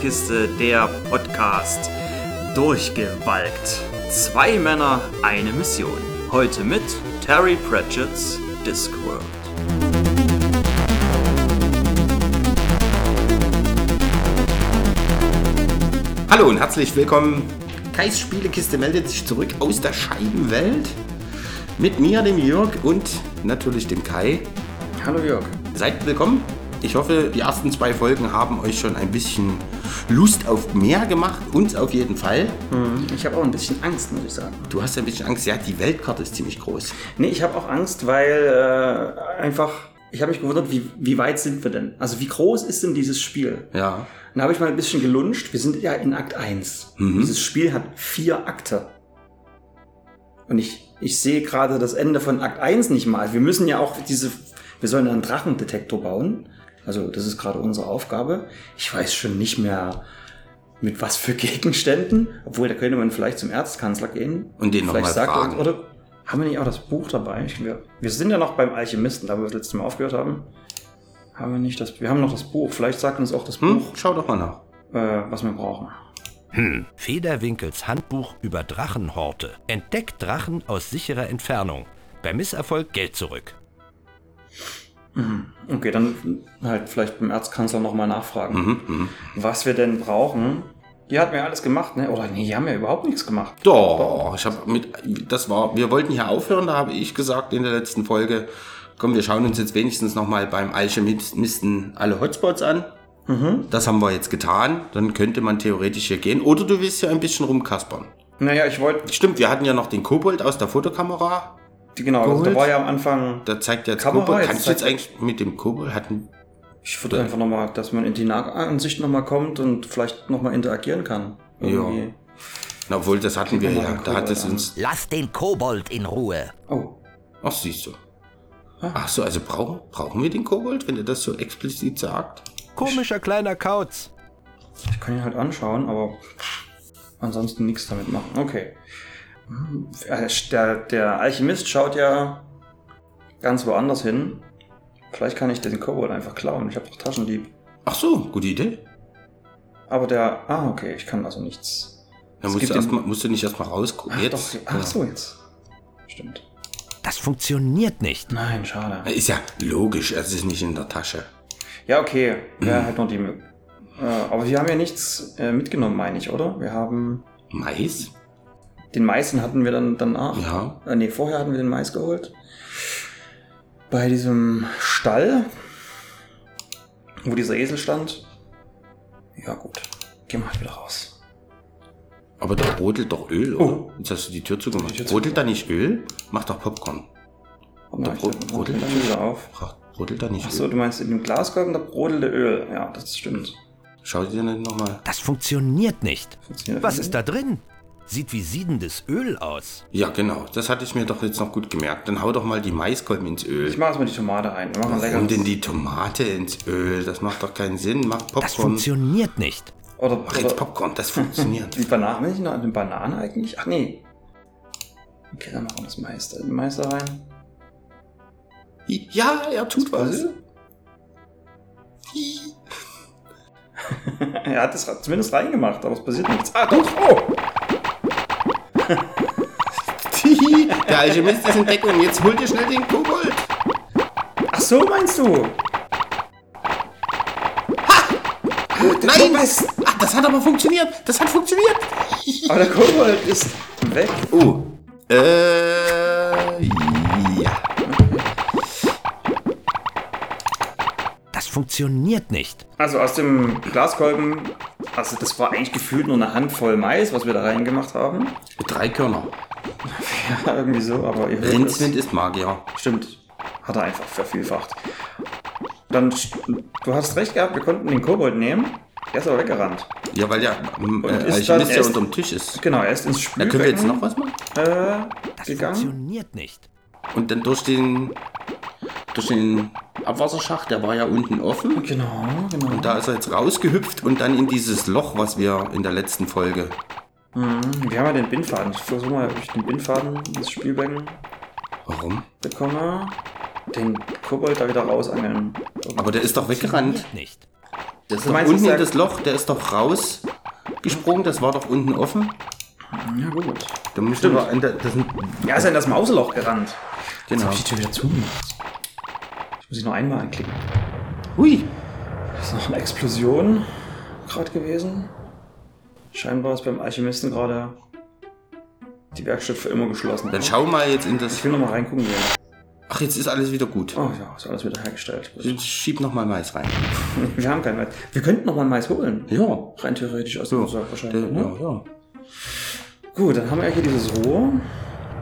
Spielekiste, der Podcast. Durchgewalkt. Zwei Männer, eine Mission. Heute mit Terry Pratchett's Discworld. Hallo und herzlich willkommen. Kais Spielekiste meldet sich zurück aus der Scheibenwelt. Mit mir, dem Jörg und natürlich dem Kai. Hallo Jörg. Seid willkommen. Ich hoffe, die ersten zwei Folgen haben euch schon ein bisschen Lust auf mehr gemacht. Uns auf jeden Fall. Ich habe auch ein bisschen Angst, muss ich sagen. Du hast ein bisschen Angst. Ja, die Weltkarte ist ziemlich groß. Nee, ich habe auch Angst, weil äh, einfach, ich habe mich gewundert, wie, wie weit sind wir denn? Also wie groß ist denn dieses Spiel? Ja. Dann habe ich mal ein bisschen gelunscht. Wir sind ja in Akt 1. Dieses Spiel hat vier Akte. Und ich, ich sehe gerade das Ende von Akt 1 nicht mal. Wir müssen ja auch diese, wir sollen einen Drachendetektor bauen. Also das ist gerade unsere Aufgabe. Ich weiß schon nicht mehr, mit was für Gegenständen. Obwohl, da könnte man vielleicht zum Erzkanzler gehen. Und den noch vielleicht mal sagt fragen. Uns, oder haben wir nicht auch das Buch dabei? Wir, wir sind ja noch beim Alchemisten, da wir das letzte Mal aufgehört haben. Haben wir nicht das, wir haben noch das Buch. Vielleicht sagt uns auch das Hm? Buch, Schau doch mal nach. äh, was wir brauchen. Federwinkels Handbuch über Drachenhorte. Entdeckt Drachen aus sicherer Entfernung. Bei Misserfolg Geld zurück. Okay, dann halt vielleicht beim Erzkanzler nochmal nachfragen, Mhm, was wir denn brauchen. Die hat mir alles gemacht, ne? Oder nee, die haben ja überhaupt nichts gemacht. Doch, ich habe mit, das war, wir wollten hier aufhören, da habe ich gesagt in der letzten Folge, komm, wir schauen uns jetzt wenigstens nochmal beim Alchemisten alle Hotspots an. Das haben wir jetzt getan, dann könnte man theoretisch hier gehen. Oder du willst ja ein bisschen rumkaspern. Naja, ich wollte, Stimmt, wir hatten ja noch den Kobold aus der Fotokamera. Genau, also da war ja am Anfang, Da zeigt jetzt Kamera, Kobold. jetzt Kannst du jetzt eigentlich mit dem Kobold hatten? ich würde einfach nochmal, dass man in die Nahansicht nochmal kommt und vielleicht nochmal interagieren kann. Irgendwie. Na, obwohl, das hatten wir ja. Da hat Kobold es uns. Lass den Kobold in Ruhe. Oh, Ach, siehst du. Ach so, also brauchen, brauchen wir den Kobold, wenn er das so explizit sagt? Komischer kleiner Kauz. ich kann ihn halt anschauen, aber ansonsten nichts damit machen. Okay. Äh, Der, der Alchemist schaut ja ganz woanders hin. Vielleicht kann ich den Kobold einfach klauen. Ich habe doch Taschendieb. Ach so, gute Idee. Aber der. Ah, okay, ich kann also nichts. Da Es musst du, erst mal, musst du nicht erstmal rausgucken. Ach, Jetzt. doch, ach so, jetzt. Stimmt. Das funktioniert nicht. Nein, schade. Ist ja logisch, es ist nicht in der Tasche. Ja, okay. Wäre halt noch die. Äh, aber wir haben ja nichts äh, mitgenommen, meine ich, oder? Wir haben. Mais? Den Mais den hatten wir dann danach. Ja. Äh, nee, vorher hatten wir den Mais geholt. Bei diesem Stall, wo dieser Esel stand. Ja, gut. Gehen wir halt wieder raus. Aber da brodelt doch Öl, oder? Oh. Jetzt hast du die Tür zugemacht. Die Tür Brodelt da nicht Öl? Mach doch Popcorn. Und Da bro- brodelt dann wieder auf. Brodelt da nicht Achso, Öl? du meinst in dem Glaskolben, da brodelte Öl. Ja, das stimmt. Schau dir nicht nochmal. Das funktioniert nicht. Funktioniert Was das ist da drin? Sieht wie siedendes Öl aus. Ja, genau. Das hatte ich mir doch jetzt noch gut gemerkt. Dann hau doch mal die Maiskolben ins Öl. Ich mache erstmal die Tomate rein. Wir machen Warum denn die Tomate ins Öl? Das macht doch keinen Sinn. Mach Das Popcorn. funktioniert nicht. Oder, Mach jetzt Popcorn, das funktioniert. die Banane. Will ich noch eine Banane eigentlich? Ach nee. Okay, dann machen wir das Mais. da- Mais da rein. ja, er tut was. Er hat es zumindest reingemacht, aber es passiert nichts. Ah, doch! Oh! Alchemist ist in Deckung. Jetzt hol dir schnell den Kobold. Ach so, meinst du? Nein! Ach, das hat aber funktioniert. Das hat funktioniert. Aber der Kobold ist weg. Oh. Äh. Ja. Das funktioniert nicht. Also aus dem Glaskolben, also das war eigentlich gefühlt nur eine Handvoll Mais, was wir da reingemacht haben. Drei Körner. Ja, irgendwie so, aber ihr hört. Rindswind ist Magier. Stimmt. Hat er einfach vervielfacht. Dann, du hast recht gehabt, wir konnten den Kobold nehmen. Der ist aber weggerannt. Ja, weil der ähm, Und äh, ist dann ja erst- unterm Tisch ist. Genau, er ist ins Da Spülbecken können wir jetzt noch was machen. äh, Das gegangen. funktioniert nicht. Und dann durch den durch den Abwasserschacht, der war ja unten offen. Genau, genau. Und da ist er jetzt rausgehüpft und dann in dieses Loch, was wir in der letzten Folge. Mhm, Wir haben ja den Bindfaden. Ich versuche mal, ob ich den Bindfaden ins Spülbecken Warum? bekomme. Den Kobold da wieder rausangeln. Aber der ist doch weggerannt. Nicht. Das ist Du doch meinst, unten dass in der- das Loch, der ist doch rausgesprungen, das war doch unten offen. Ja, gut. Da musst du aber an der, das sind, Ja, ist ja in das Mauseloch gerannt. Jetzt genau. hab ich die Tür wieder zugemacht. Ich muss ich noch einmal anklicken. Hui, Das ist noch eine Explosion gerade gewesen. Scheinbar ist beim Alchemisten gerade die Werkstatt für immer geschlossen. dann schau mal jetzt in Ich das. will noch mal reingucken gehen. Ach, jetzt ist alles wieder gut. Oh ja, ist alles wieder hergestellt. Jetzt schieb noch mal Mais rein. Wir haben kein Mais. Wir könnten noch mal ein Mais holen. Ja. Rein theoretisch aus dem Sack Der, wahrscheinlich. Ne? ja, ja. Gut, dann haben wir hier dieses Rohr.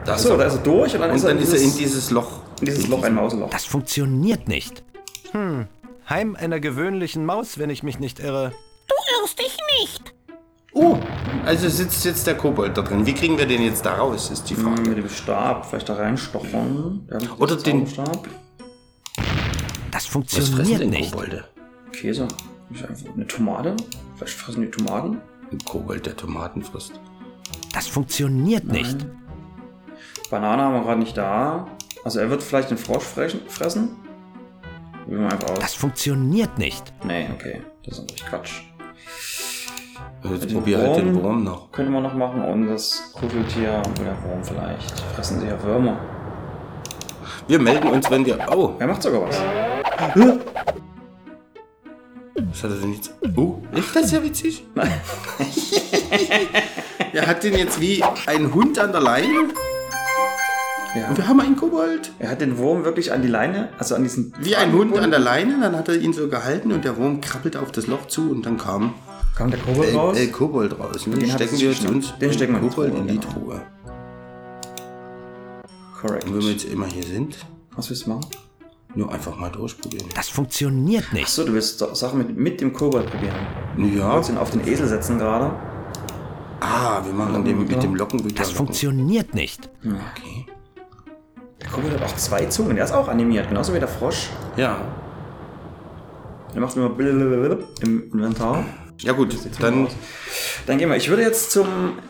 Da Achso, da ist er durch und dann, und ist, er dann in ist er in dieses, Loch. in dieses Loch ein Mauseloch. Das funktioniert nicht. Hm, Heim einer gewöhnlichen Maus, wenn ich mich nicht irre. Oh, also sitzt jetzt der Kobold da drin. Wie kriegen wir den jetzt da raus, ist die Hm, Frage. Mit dem Stab vielleicht da reinstochern. Oder den- Zauberstab. Das Was fressen funktioniert denn nicht. Kobolde? Käse. Eine Tomate. Vielleicht fressen die Tomaten. Ein Kobold, der Tomaten frisst. Das funktioniert nicht. Banane haben wir gerade nicht da. Also er wird vielleicht den Frosch fressen. fressen. Probieren wir einfach aus. Das funktioniert nicht. Nee, okay. Das ist natürlich Quatsch. Jetzt Den probier halt den Wurm. Noch. Könnte man noch machen und das Kugeltier und der Wurm vielleicht. Fressen sie ja Würmer. Wir melden uns, wenn wir. Oh, Er macht sogar was. was hat er denn jetzt? Oh, ist das ja witzig? Nein. Er hat den jetzt wie ein Hund an der Leine. Ja. Und wir haben einen Kobold. Er hat den Wurm wirklich an die Leine, also an diesen. Wie ein Hund an der Leine. Dann hat er ihn so gehalten und der Wurm krabbelt auf das Loch zu und dann kam Kam der Kobold El, raus? El Kobold raus. Und Den stecken wir jetzt uns Den stecken wir in die Kobold Truhe, in die genau. Truhe. Correct. Und wenn wir jetzt immer hier sind, Was willst du machen? nur einfach mal durchprobieren. Das funktioniert nicht. Achso, du willst Sachen mit, mit dem Kobold probieren. Du Ja. wolltest ihn auf den Esel setzen gerade. Ah, wir machen den mit dem Lockenwitter. Das funktioniert nicht. Okay. Der Kobold hat auch zwei Zungen. Der ist auch animiert, genauso wie der Frosch. Ja. Der macht immer im Inventar. Ja gut, dann. Dann gehen wir. Ich würde jetzt zum.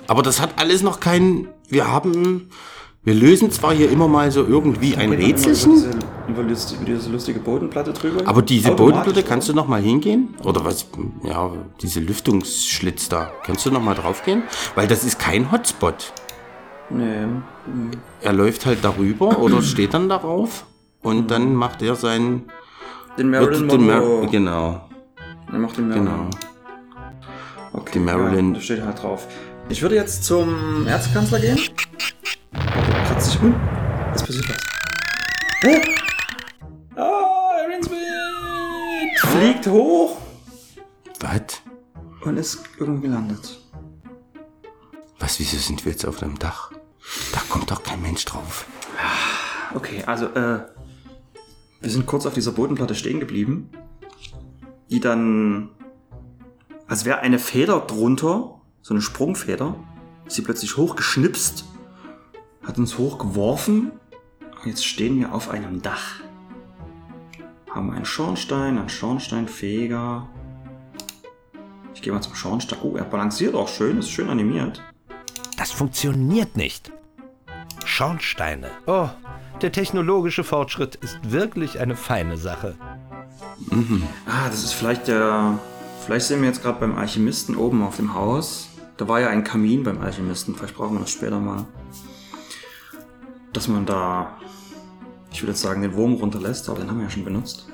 Aber das hat alles noch keinen. Wir haben. Wir lösen zwar hier immer mal so irgendwie ein Rätselchen, Über diese, über diese, lustige Bodenplatte drüber. aber diese Bodenplatte, kannst du noch mal hingehen? Oder was? Ja, diese Lüftungsschlitz da. Kannst du noch mal drauf gehen? Weil das ist kein Hotspot. Nee. Er läuft halt darüber oder steht dann darauf und dann macht er seinen. Den Marilyn Mar- Monroe. genau, Er macht den Marilyn. genau. Okay, Die Marilyn. Ja, da steht halt drauf. Ich würde jetzt zum Erzkanzler gehen. Warte, kratzt sich um. Was passiert was? Hä? Ah, Arinsmith! Fliegt hoch Was? und ist irgendwo gelandet. Was, wieso sind wir jetzt auf einem Dach? Da kommt doch kein Mensch drauf. Okay, also, äh, wir sind kurz auf dieser Bodenplatte stehen geblieben, die dann, als wäre eine Feder drunter, so eine Sprungfeder, ist sie plötzlich hochgeschnipst, hat uns hochgeworfen. Und jetzt stehen wir auf einem Dach. Haben einen Schornstein, einen Schornsteinfeger. Ich gehe mal zum Schornstein. Oh, er balanciert auch schön, ist schön animiert. Das funktioniert nicht. Schornsteine. Oh, der technologische Fortschritt ist wirklich eine feine Sache. Ah, das ist vielleicht der. Vielleicht sind wir jetzt gerade beim Alchemisten oben auf dem Haus. Da war ja ein Kamin beim Alchemisten. Vielleicht brauchen wir das später mal. Dass man da. Ich würde jetzt sagen, den Wurm runterlässt, aber den haben wir ja schon benutzt.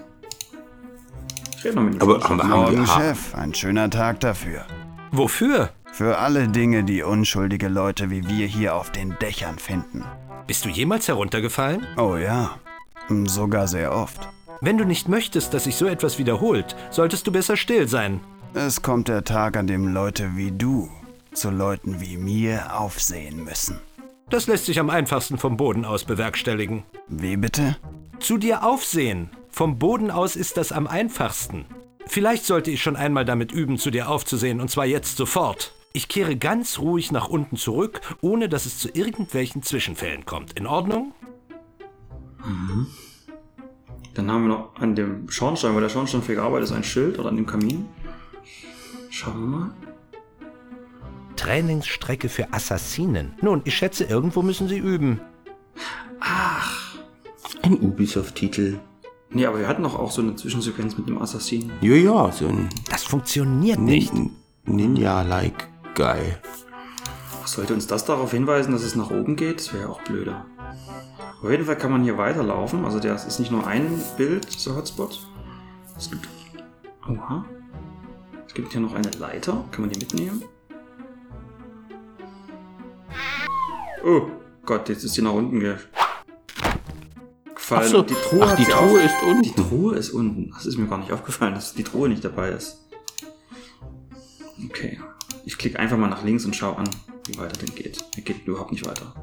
Ich rede noch mit dem Aber Schornstein. haben, haben wir. Chef. Ein schöner Tag dafür. Wofür? Für alle Dinge, die unschuldige Leute wie wir hier auf den Dächern finden. Bist du jemals heruntergefallen? Oh ja. Sogar sehr oft. Wenn du nicht möchtest, dass sich so etwas wiederholt, solltest du besser still sein. Es kommt der Tag, an dem Leute wie du zu Leuten wie mir aufsehen müssen. Das lässt sich am einfachsten vom Boden aus bewerkstelligen. Wie bitte? Zu dir aufsehen. Vom Boden aus ist das am einfachsten. Vielleicht sollte ich schon einmal damit üben, zu dir aufzusehen, und zwar jetzt sofort. Ich kehre ganz ruhig nach unten zurück, ohne dass es zu irgendwelchen Zwischenfällen kommt. In Ordnung? Dann haben wir noch an dem Schornstein, wo der Schornsteinfeger arbeitet, ist ein Schild oder an dem Kamin. Schauen wir mal. Trainingsstrecke für Assassinen. Nun, ich schätze, irgendwo müssen sie üben. ein Ubisoft-Titel. Nee, aber wir hatten doch auch so eine Zwischensequenz mit dem Assassinen. Ja, ja, so ein Das funktioniert nicht. Nin- Ninja-like Guy. Sollte uns das darauf hinweisen, dass es nach oben geht? Das wäre ja auch blöder. Auf jeden Fall kann man hier weiterlaufen. Also der ist nicht nur ein Bild, dieser Hotspot. Es gibt. Oha. Es gibt hier noch eine Leiter. Kann man die mitnehmen? Oh Gott, jetzt ist die nach unten ge gefallen. So, die Truhe, ach, die Truhe ist unten. Die Truhe ist unten. Das ist mir gar nicht aufgefallen, dass die Truhe nicht dabei ist. Okay. Ich klicke einfach mal nach links und schaue an, wie weiter denn geht. Er geht überhaupt nicht weiter.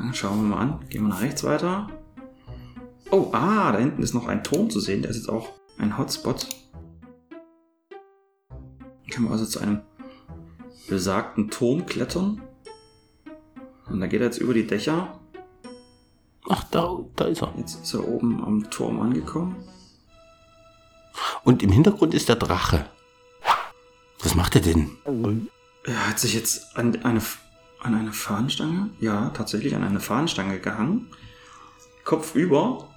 Dann schauen wir mal an. Gehen wir nach rechts weiter. Oh, ah, da hinten ist noch ein Turm zu sehen. Der ist jetzt auch ein Hotspot. Können wir also zu einem besagten Turm klettern. Und da geht er jetzt über die Dächer. Ach, da, da ist er. Jetzt ist er oben am Turm angekommen. Und im Hintergrund ist der Drache. Was macht er denn? Er hat sich jetzt an eine, an eine Fahnenstange, ja, tatsächlich an eine Fahnenstange gehangen. Kopf über.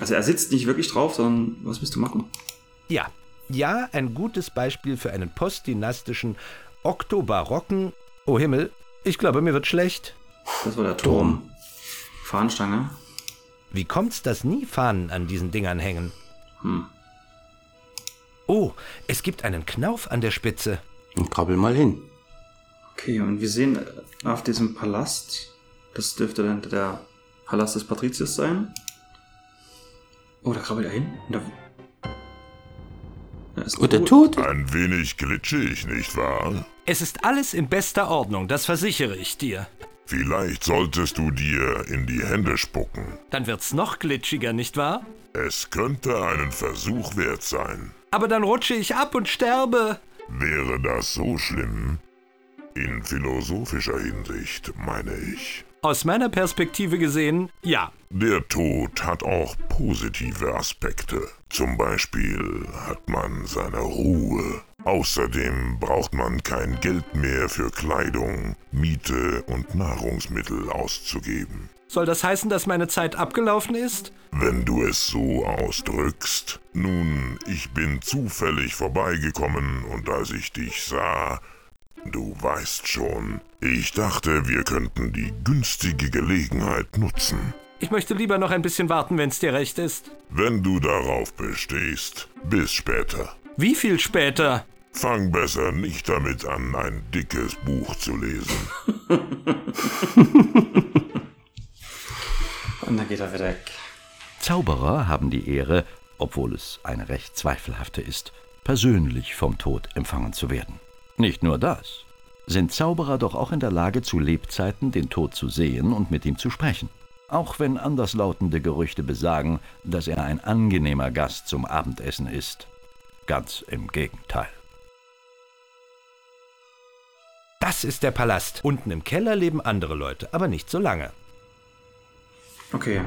Also er sitzt nicht wirklich drauf, sondern was willst du machen? Ja, ja, ein gutes Beispiel für einen postdynastischen, oktobarocken. Oh Himmel, ich glaube, mir wird schlecht. Das war der Turm. Fahnenstange. Wie kommt's, dass nie Fahnen an diesen Dingern hängen? Hm. Oh, es gibt einen Knauf an der Spitze. Und krabbel mal hin. Okay, und wir sehen auf diesem Palast, das dürfte dann der Palast des Patriziers sein. Oh, da krabbelt er hin. Und da, da ist Und der. Tod? Ein wenig glitschig, nicht wahr? Es ist alles in bester Ordnung, das versichere ich dir. Vielleicht solltest du dir in die Hände spucken. Dann wird's noch glitschiger, nicht wahr? Es könnte einen Versuch wert sein. Aber dann rutsche ich ab und sterbe. Wäre das so schlimm? In philosophischer Hinsicht, meine ich. Aus meiner Perspektive gesehen, ja. Der Tod hat auch positive Aspekte. Zum Beispiel hat man seine Ruhe. Außerdem braucht man kein Geld mehr für Kleidung, Miete und Nahrungsmittel auszugeben. Soll das heißen, dass meine Zeit abgelaufen ist? Wenn du es so ausdrückst. Nun, ich bin zufällig vorbeigekommen und als ich dich sah, du weißt schon, ich dachte, wir könnten die günstige Gelegenheit nutzen. Ich möchte lieber noch ein bisschen warten, wenn's dir recht ist. Wenn du darauf bestehst, bis später. Wie viel später? Fang besser nicht damit an, ein dickes Buch zu lesen. Und dann geht er wieder weg. Zauberer haben die Ehre, obwohl es eine recht zweifelhafte ist, persönlich vom Tod empfangen zu werden. Nicht nur das. Sind Zauberer doch auch in der Lage, zu Lebzeiten den Tod zu sehen und mit ihm zu sprechen. Auch wenn anderslautende Gerüchte besagen, dass er ein angenehmer Gast zum Abendessen ist. Ganz im Gegenteil. Das ist der Palast. Unten im Keller leben andere Leute, aber nicht so lange. Okay.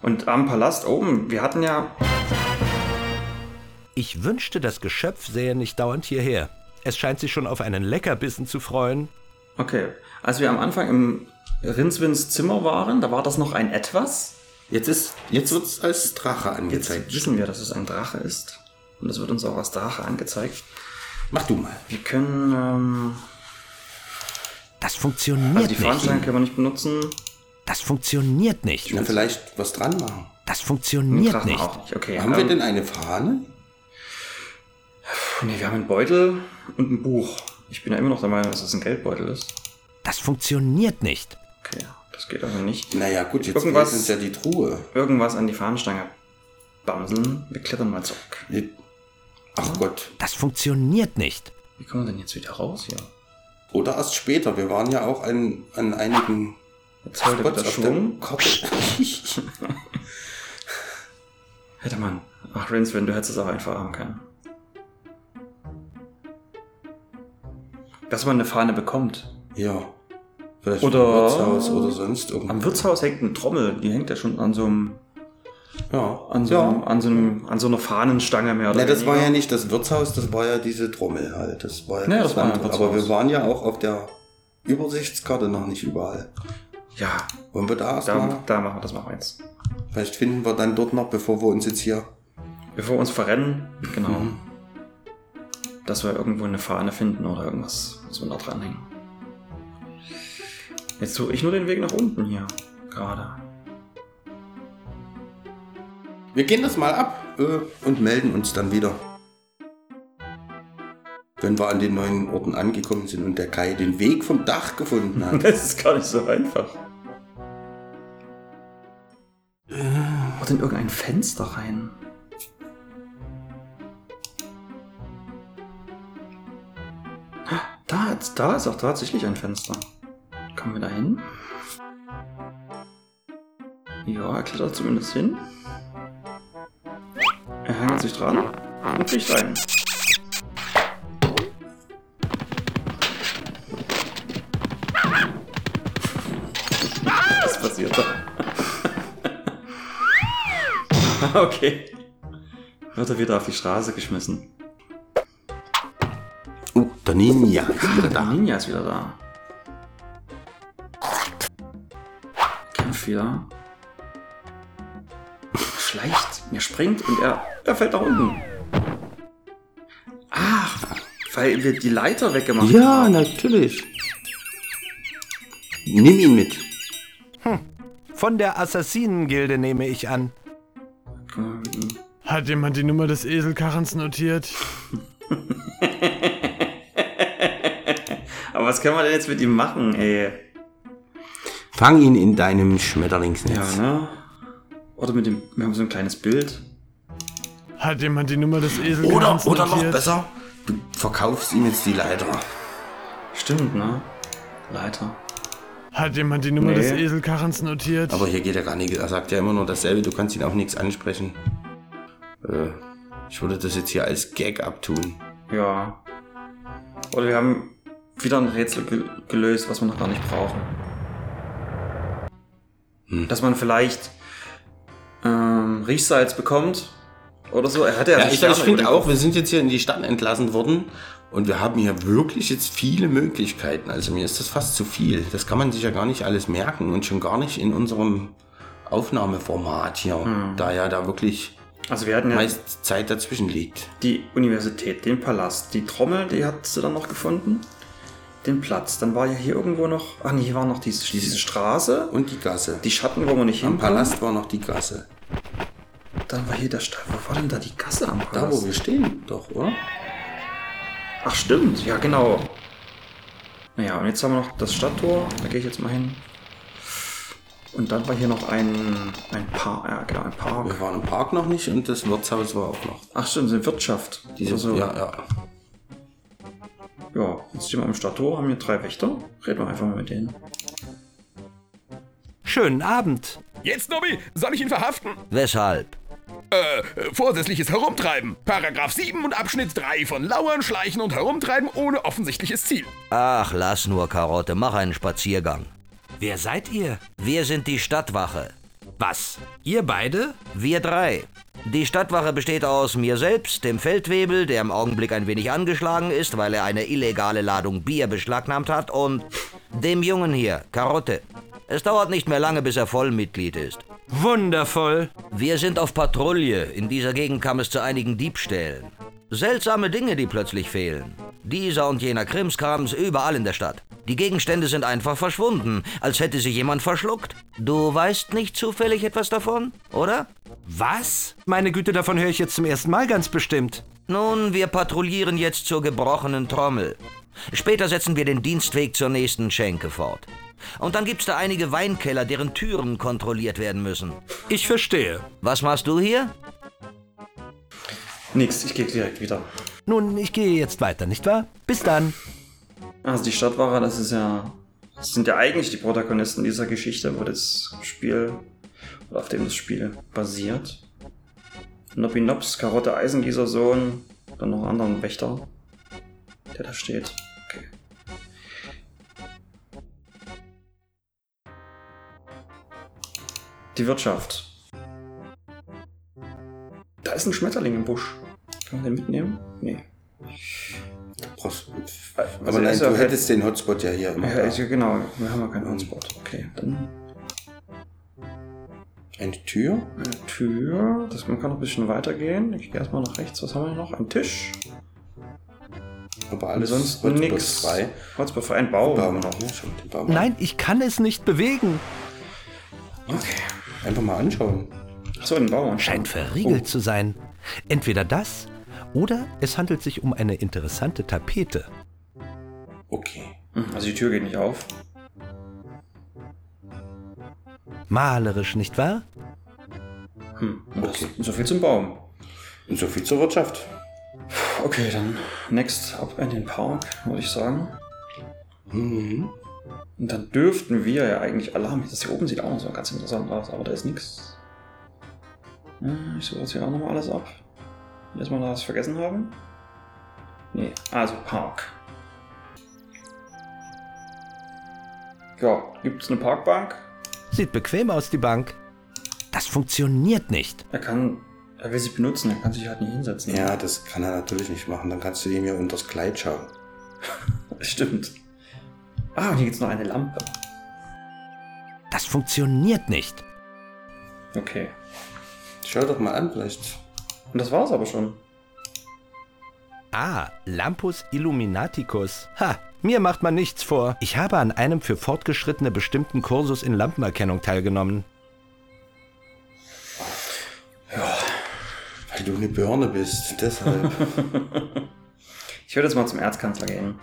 Und am Palast oben, wir hatten ja. Ich wünschte, das Geschöpf sähe nicht dauernd hierher. Es scheint sich schon auf einen Leckerbissen zu freuen. Okay. Als wir am Anfang im Rinswins Zimmer waren, da war das noch ein Etwas. Jetzt, ist, jetzt wird es als Drache Jetzt angezeigt. wissen wir, dass es ein Drache ist. Und es wird uns auch als Drache angezeigt. Mach du mal. Wir können. Ähm, Das funktioniert also die nicht. Fahnenstange können wir nicht benutzen. Das funktioniert nicht. Na, vielleicht was dran machen. Das funktioniert Drachen nicht. auch nicht. Okay. Haben wir ähm, denn eine Fahne? Nee, wir haben einen Beutel und ein Buch. Ich bin ja immer noch der Meinung, dass es ein Geldbeutel ist. Das funktioniert nicht. Okay, das geht also nicht. Naja, gut, jetzt Irgendwas- uns ja die Truhe. Irgendwas an die Fahnenstange bamseln. Wir klettern mal zurück. Ach Gott. Das funktioniert nicht. Wie kommen wir denn jetzt wieder raus hier? Oder erst später. Wir waren ja auch an, an einigen Jetzt heute Spots auf Schwung. Karte. Hätte man. Ach, Rins, wenn du hättest es auch einfach haben können. Dass man eine Fahne bekommt. ja. Vielleicht Oder- im Wirtshaus oder sonst irgendwo. Am Wirtshaus hängt eine Trommel. Die hängt ja schon an so einem. Ja. An so, einem, an so, einem, an so einer Fahnenstange mehr oder Ne, das war weniger. ja nicht das Wirtshaus, das war ja diese Trommel halt. Das war ja Ne, das war ja Aber wir waren ja auch auf der Übersichtskarte noch nicht überall. Ja, Wollen wir da da, erstmal? da machen wir das machen wir jetzt. Vielleicht finden wir dann dort noch, bevor wir uns jetzt hier. Bevor wir uns verrennen, genau. Dass wir irgendwo eine Fahne finden oder irgendwas, was wir da dranhängen. Jetzt suche ich nur den Weg nach unten hier. Gerade. Wir gehen das mal ab äh, und melden uns dann wieder. Wenn wir an den neuen Orten angekommen sind und der Kai den Weg vom Dach gefunden hat. Das ist gar nicht so einfach. Oder in irgendein Fenster rein. Da, da ist auch tatsächlich ein Fenster. Kommen wir da hin? Ja, er klettert zumindest hin. Er hängt sich dran und fliegt rein. Was passiert da? okay. Wird er wieder auf die Straße geschmissen. Oh, der Ninja ist wieder Der da. Ninja ist wieder da. Kämpft wieder. Schleicht, er springt und er, er fällt nach unten. Ach, weil wir die Leiter weggemacht Ja, haben. natürlich. Nimm ihn mit. Von der Assassinengilde nehme ich an. Hat jemand die Nummer des Eselkarrens notiert? Aber was können wir denn jetzt mit ihm machen, ey? Fang ihn in deinem Schmetterlingsnetz. Ja, ne? Oder mit dem, wir haben so ein kleines Bild. Hat jemand die Nummer des Oder, Eselkarrens oder noch besser, du verkaufst ihm jetzt die Leiter. Stimmt, ne? Leiter. Hat jemand die Nummer Nee. des Eselkarrens notiert? Aber hier geht er gar nicht. Er sagt ja immer nur dasselbe. Du kannst ihn auch nichts ansprechen. Äh, ich würde das jetzt hier als Gag abtun. Ja. Oder wir haben wieder ein Rätsel ge gelöst, was wir noch gar nicht brauchen. Dass man vielleicht ähm, Riechsalz bekommt oder so. Er hatte ja, Ja, ich, ich finde auch, wir sind jetzt hier in die Stadt entlassen worden und wir haben hier wirklich jetzt viele Möglichkeiten. Also mir ist das fast zu viel. Das kann man sich ja gar nicht alles merken und schon gar nicht in unserem Aufnahmeformat hier, da ja da wirklich Also wir hatten ja meist Zeit dazwischen liegt. die Universität, den Palast, die Trommel, die hat sie dann noch gefunden. Den Platz. Dann war ja hier irgendwo noch. Ach nee, hier war noch diese, diese Straße. Und die Gasse. Die Schatten, wo wir nicht Am hinkommen. Palast war noch die Gasse. Dann war hier der Stadt. Wo war denn da die Gasse am Da, Palast? wo wir stehen, doch, oder? Ach stimmt, ja genau. Naja, und jetzt haben wir noch das Stadttor. Da gehe ich jetzt mal hin. Und dann war hier noch ein, ein Park. Ja, genau, ein Park. Wir waren im Park noch nicht und das Wirtshaus war auch noch. Ach stimmt, eine Wirtschaft. Diese, Also, ja, ja. Ja, jetzt stehen wir am Stadttor, haben hier drei Wächter. Reden wir einfach mal mit denen. Schönen Abend. Jetzt, Nobby, soll ich ihn verhaften? Weshalb? Äh, vorsätzliches Herumtreiben. Paragraph 7 und Abschnitt 3 von Lauern, Schleichen und Herumtreiben ohne offensichtliches Ziel. Ach, lass nur, Karotte, mach einen Spaziergang. Wer seid ihr? Wir sind die Stadtwache. Was? Ihr beide? Wir drei. Die Stadtwache besteht aus mir selbst, dem Feldwebel, der im Augenblick ein wenig angeschlagen ist, weil er eine illegale Ladung Bier beschlagnahmt hat, und dem Jungen hier, Karotte. Es dauert nicht mehr lange, bis er Vollmitglied ist. Wundervoll. Wir sind auf Patrouille. In dieser Gegend kam es zu einigen Diebstählen. Seltsame Dinge, die plötzlich fehlen. Dieser und jener Krimskrams überall in der Stadt. Die Gegenstände sind einfach verschwunden, als hätte sie jemand verschluckt. Du weißt nicht zufällig etwas davon, oder? Was? Meine Güte, davon höre ich jetzt zum ersten Mal ganz bestimmt. Nun, wir patrouillieren jetzt zur gebrochenen Trommel. Später setzen wir den Dienstweg zur nächsten Schenke fort. Und dann gibt's da einige Weinkeller, deren Türen kontrolliert werden müssen. Ich verstehe. Was machst du hier? Nix, ich gehe direkt wieder. Nun, ich gehe jetzt weiter, nicht wahr? Bis dann. Also die Stadtwache, das ist ja. Das sind ja eigentlich die Protagonisten dieser Geschichte, wo das Spiel. Auf dem das Spiel basiert. Nobby Nobs, Karotte Eisengießer Sohn, dann noch einen anderen Wächter, der da steht. Okay. Die Wirtschaft. Da ist ein Schmetterling im Busch. Kann man den mitnehmen? Nee. Brauchst- Also Aber nein, du hättest den Hotspot ja hier immer. Ja, ja genau. Wir haben ja keinen Hotspot. Okay, dann. Eine Tür? Eine Tür. Das, man kann noch ein bisschen weitergehen. Ich gehe erstmal nach rechts. Was haben wir noch? Ein Tisch. Aber alles nix. frei. Hotspot für einen Baum. Baum noch, ne? Den Baum. Nein, ich kann es nicht bewegen. Einfach mal anschauen. Achso, ein Baum. Scheint verriegelt zu sein. Entweder das oder es handelt sich um eine interessante Tapete. Okay. Hm, Also die Tür geht nicht auf. Malerisch, nicht wahr? Hm. Okay. So viel zum Baum. Und so viel zur Wirtschaft. Okay, dann next ab in den Park, würde ich sagen. Mhm. Und dann dürften wir ja eigentlich Alarm. Das hier oben sieht auch noch so ganz interessant aus, aber da ist nichts. Ich suche jetzt hier auch nochmal alles ab. Dass wir da was vergessen haben. Nee, also Park. Ja, gibt es eine Parkbank? Sieht bequem aus, die Bank. Das funktioniert nicht. Er kann, er will sie benutzen, er kann sich halt nicht hinsetzen. Ja, das kann er natürlich nicht machen. Dann kannst du ihm ja unters Kleid schauen. Stimmt. Ah, und hier gibt es noch eine Lampe. Das funktioniert nicht. Okay. Schau doch mal an, vielleicht. Und das war's aber schon. Ah, Lampus Illuminaticus. Ha, mir macht man nichts vor. Ich habe an einem für Fortgeschrittene bestimmten Kursus in Lampenerkennung teilgenommen. Weil du eine Birne bist. Deshalb. Ich würde jetzt mal zum Erzkanzler gehen.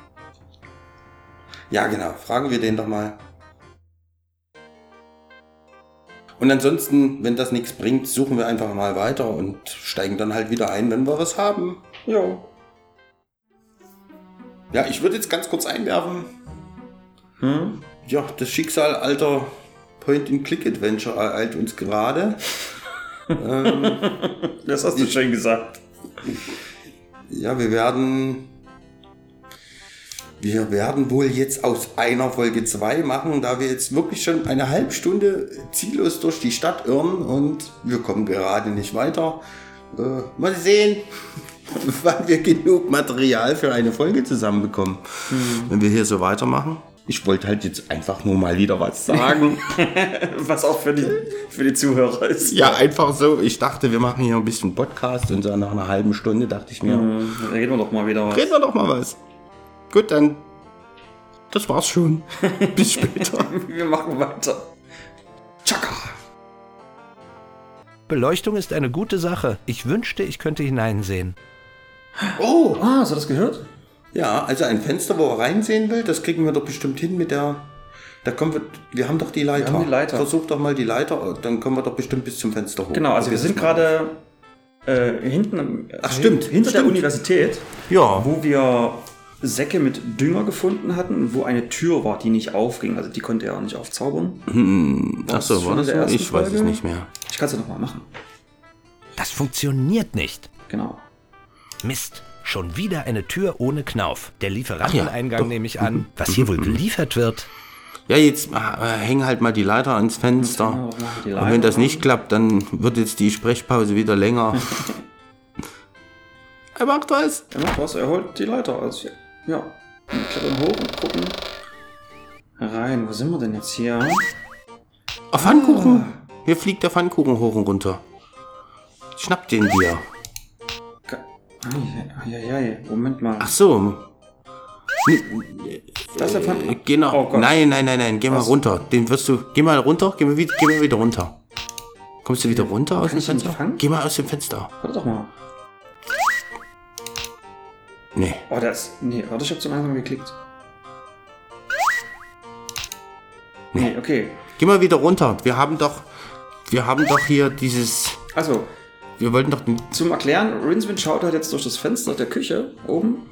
ja, genau. Fragen wir den doch mal. Und ansonsten, wenn das nichts bringt, suchen wir einfach mal weiter und steigen dann halt wieder ein, wenn wir was haben. Jo. Ja, ich würde jetzt ganz kurz einwerfen. Hm? Ja, das Schicksal alter Point-and-Click-Adventure ereilt uns gerade. ähm, Das hast du schön gesagt. ja, wir werden. Wir werden wohl jetzt aus einer Folge 2 machen, da wir jetzt wirklich schon eine halbe Stunde ziellos durch die Stadt irren und wir kommen gerade nicht weiter. Äh, mal sehen, wann wir genug Material für eine Folge zusammenbekommen, wenn wir hier so weitermachen. Ich wollte halt jetzt einfach nur mal wieder was sagen. Was auch für die, für die Zuhörer ist. ja, einfach so. Ich dachte, wir machen hier ein bisschen Podcast und so nach einer halben Stunde dachte ich mir, Hm, dann reden wir doch mal wieder was. reden wir doch mal was. Gut, dann. Das war's schon. Bis später. Wir machen weiter. Tschakka. Beleuchtung ist eine gute Sache. Ich wünschte, ich könnte hineinsehen. Oh! Ah, hast du das gehört? Ja, also ein Fenster, wo er reinsehen will, das kriegen wir doch bestimmt hin mit der. Da kommen wir. Wir haben doch die Leiter. haben die Leiter. Versuch doch mal die Leiter, dann kommen wir doch bestimmt bis zum Fenster hoch. Genau, also wir sind gerade äh, hinten, am- Ach, stimmt, hinter der stimmt. Universität, Ja. wo wir Säcke mit Dünger gefunden hatten, wo eine Tür war, die nicht aufging. Also die konnte er auch nicht aufzaubern. Hm, ach so, schon war das der so? Ich weiß es Folge? nicht mehr. Ich kann es ja nochmal machen. Das funktioniert nicht. Genau. Mist. Schon wieder eine Tür ohne Knauf. Der ja, Lieferanteneingang doch. nehme ich an. Was hier wohl geliefert wird. Ja, jetzt äh, häng halt mal die Leiter ans Fenster. Genau, wir die Und wenn Leiter das nicht klappt, dann wird jetzt die Sprechpause wieder länger. er macht was. Er macht was, er holt die Leiter. Also, ja. Klettern hoch und gucken rein. Wo sind wir denn jetzt hier? Oh, Pfannkuchen. Hier fliegt der Pfannkuchen hoch und runter. Schnapp den dir. Eieiei, Moment mal. Ach so. das ist der Pfann Äh, Geh. Oh Gott. nein, nein, nein, nein. Geh mal Was? runter. Den wirst du. Geh mal runter. Geh mal wieder, geh mal wieder runter. Kommst du wieder runter aus Kann dem ich den nicht Fenster? fangen? Geh mal aus dem Fenster. Warte doch mal. Nee. Oh, ist. Nee, warte, ich hab zu langsam geklickt. Nee, okay. Geh mal wieder runter. Wir haben doch. Wir haben doch hier dieses. Also, Wir wollten doch. zum Erklären, Rinswind schaut halt jetzt durch das Fenster der Küche oben.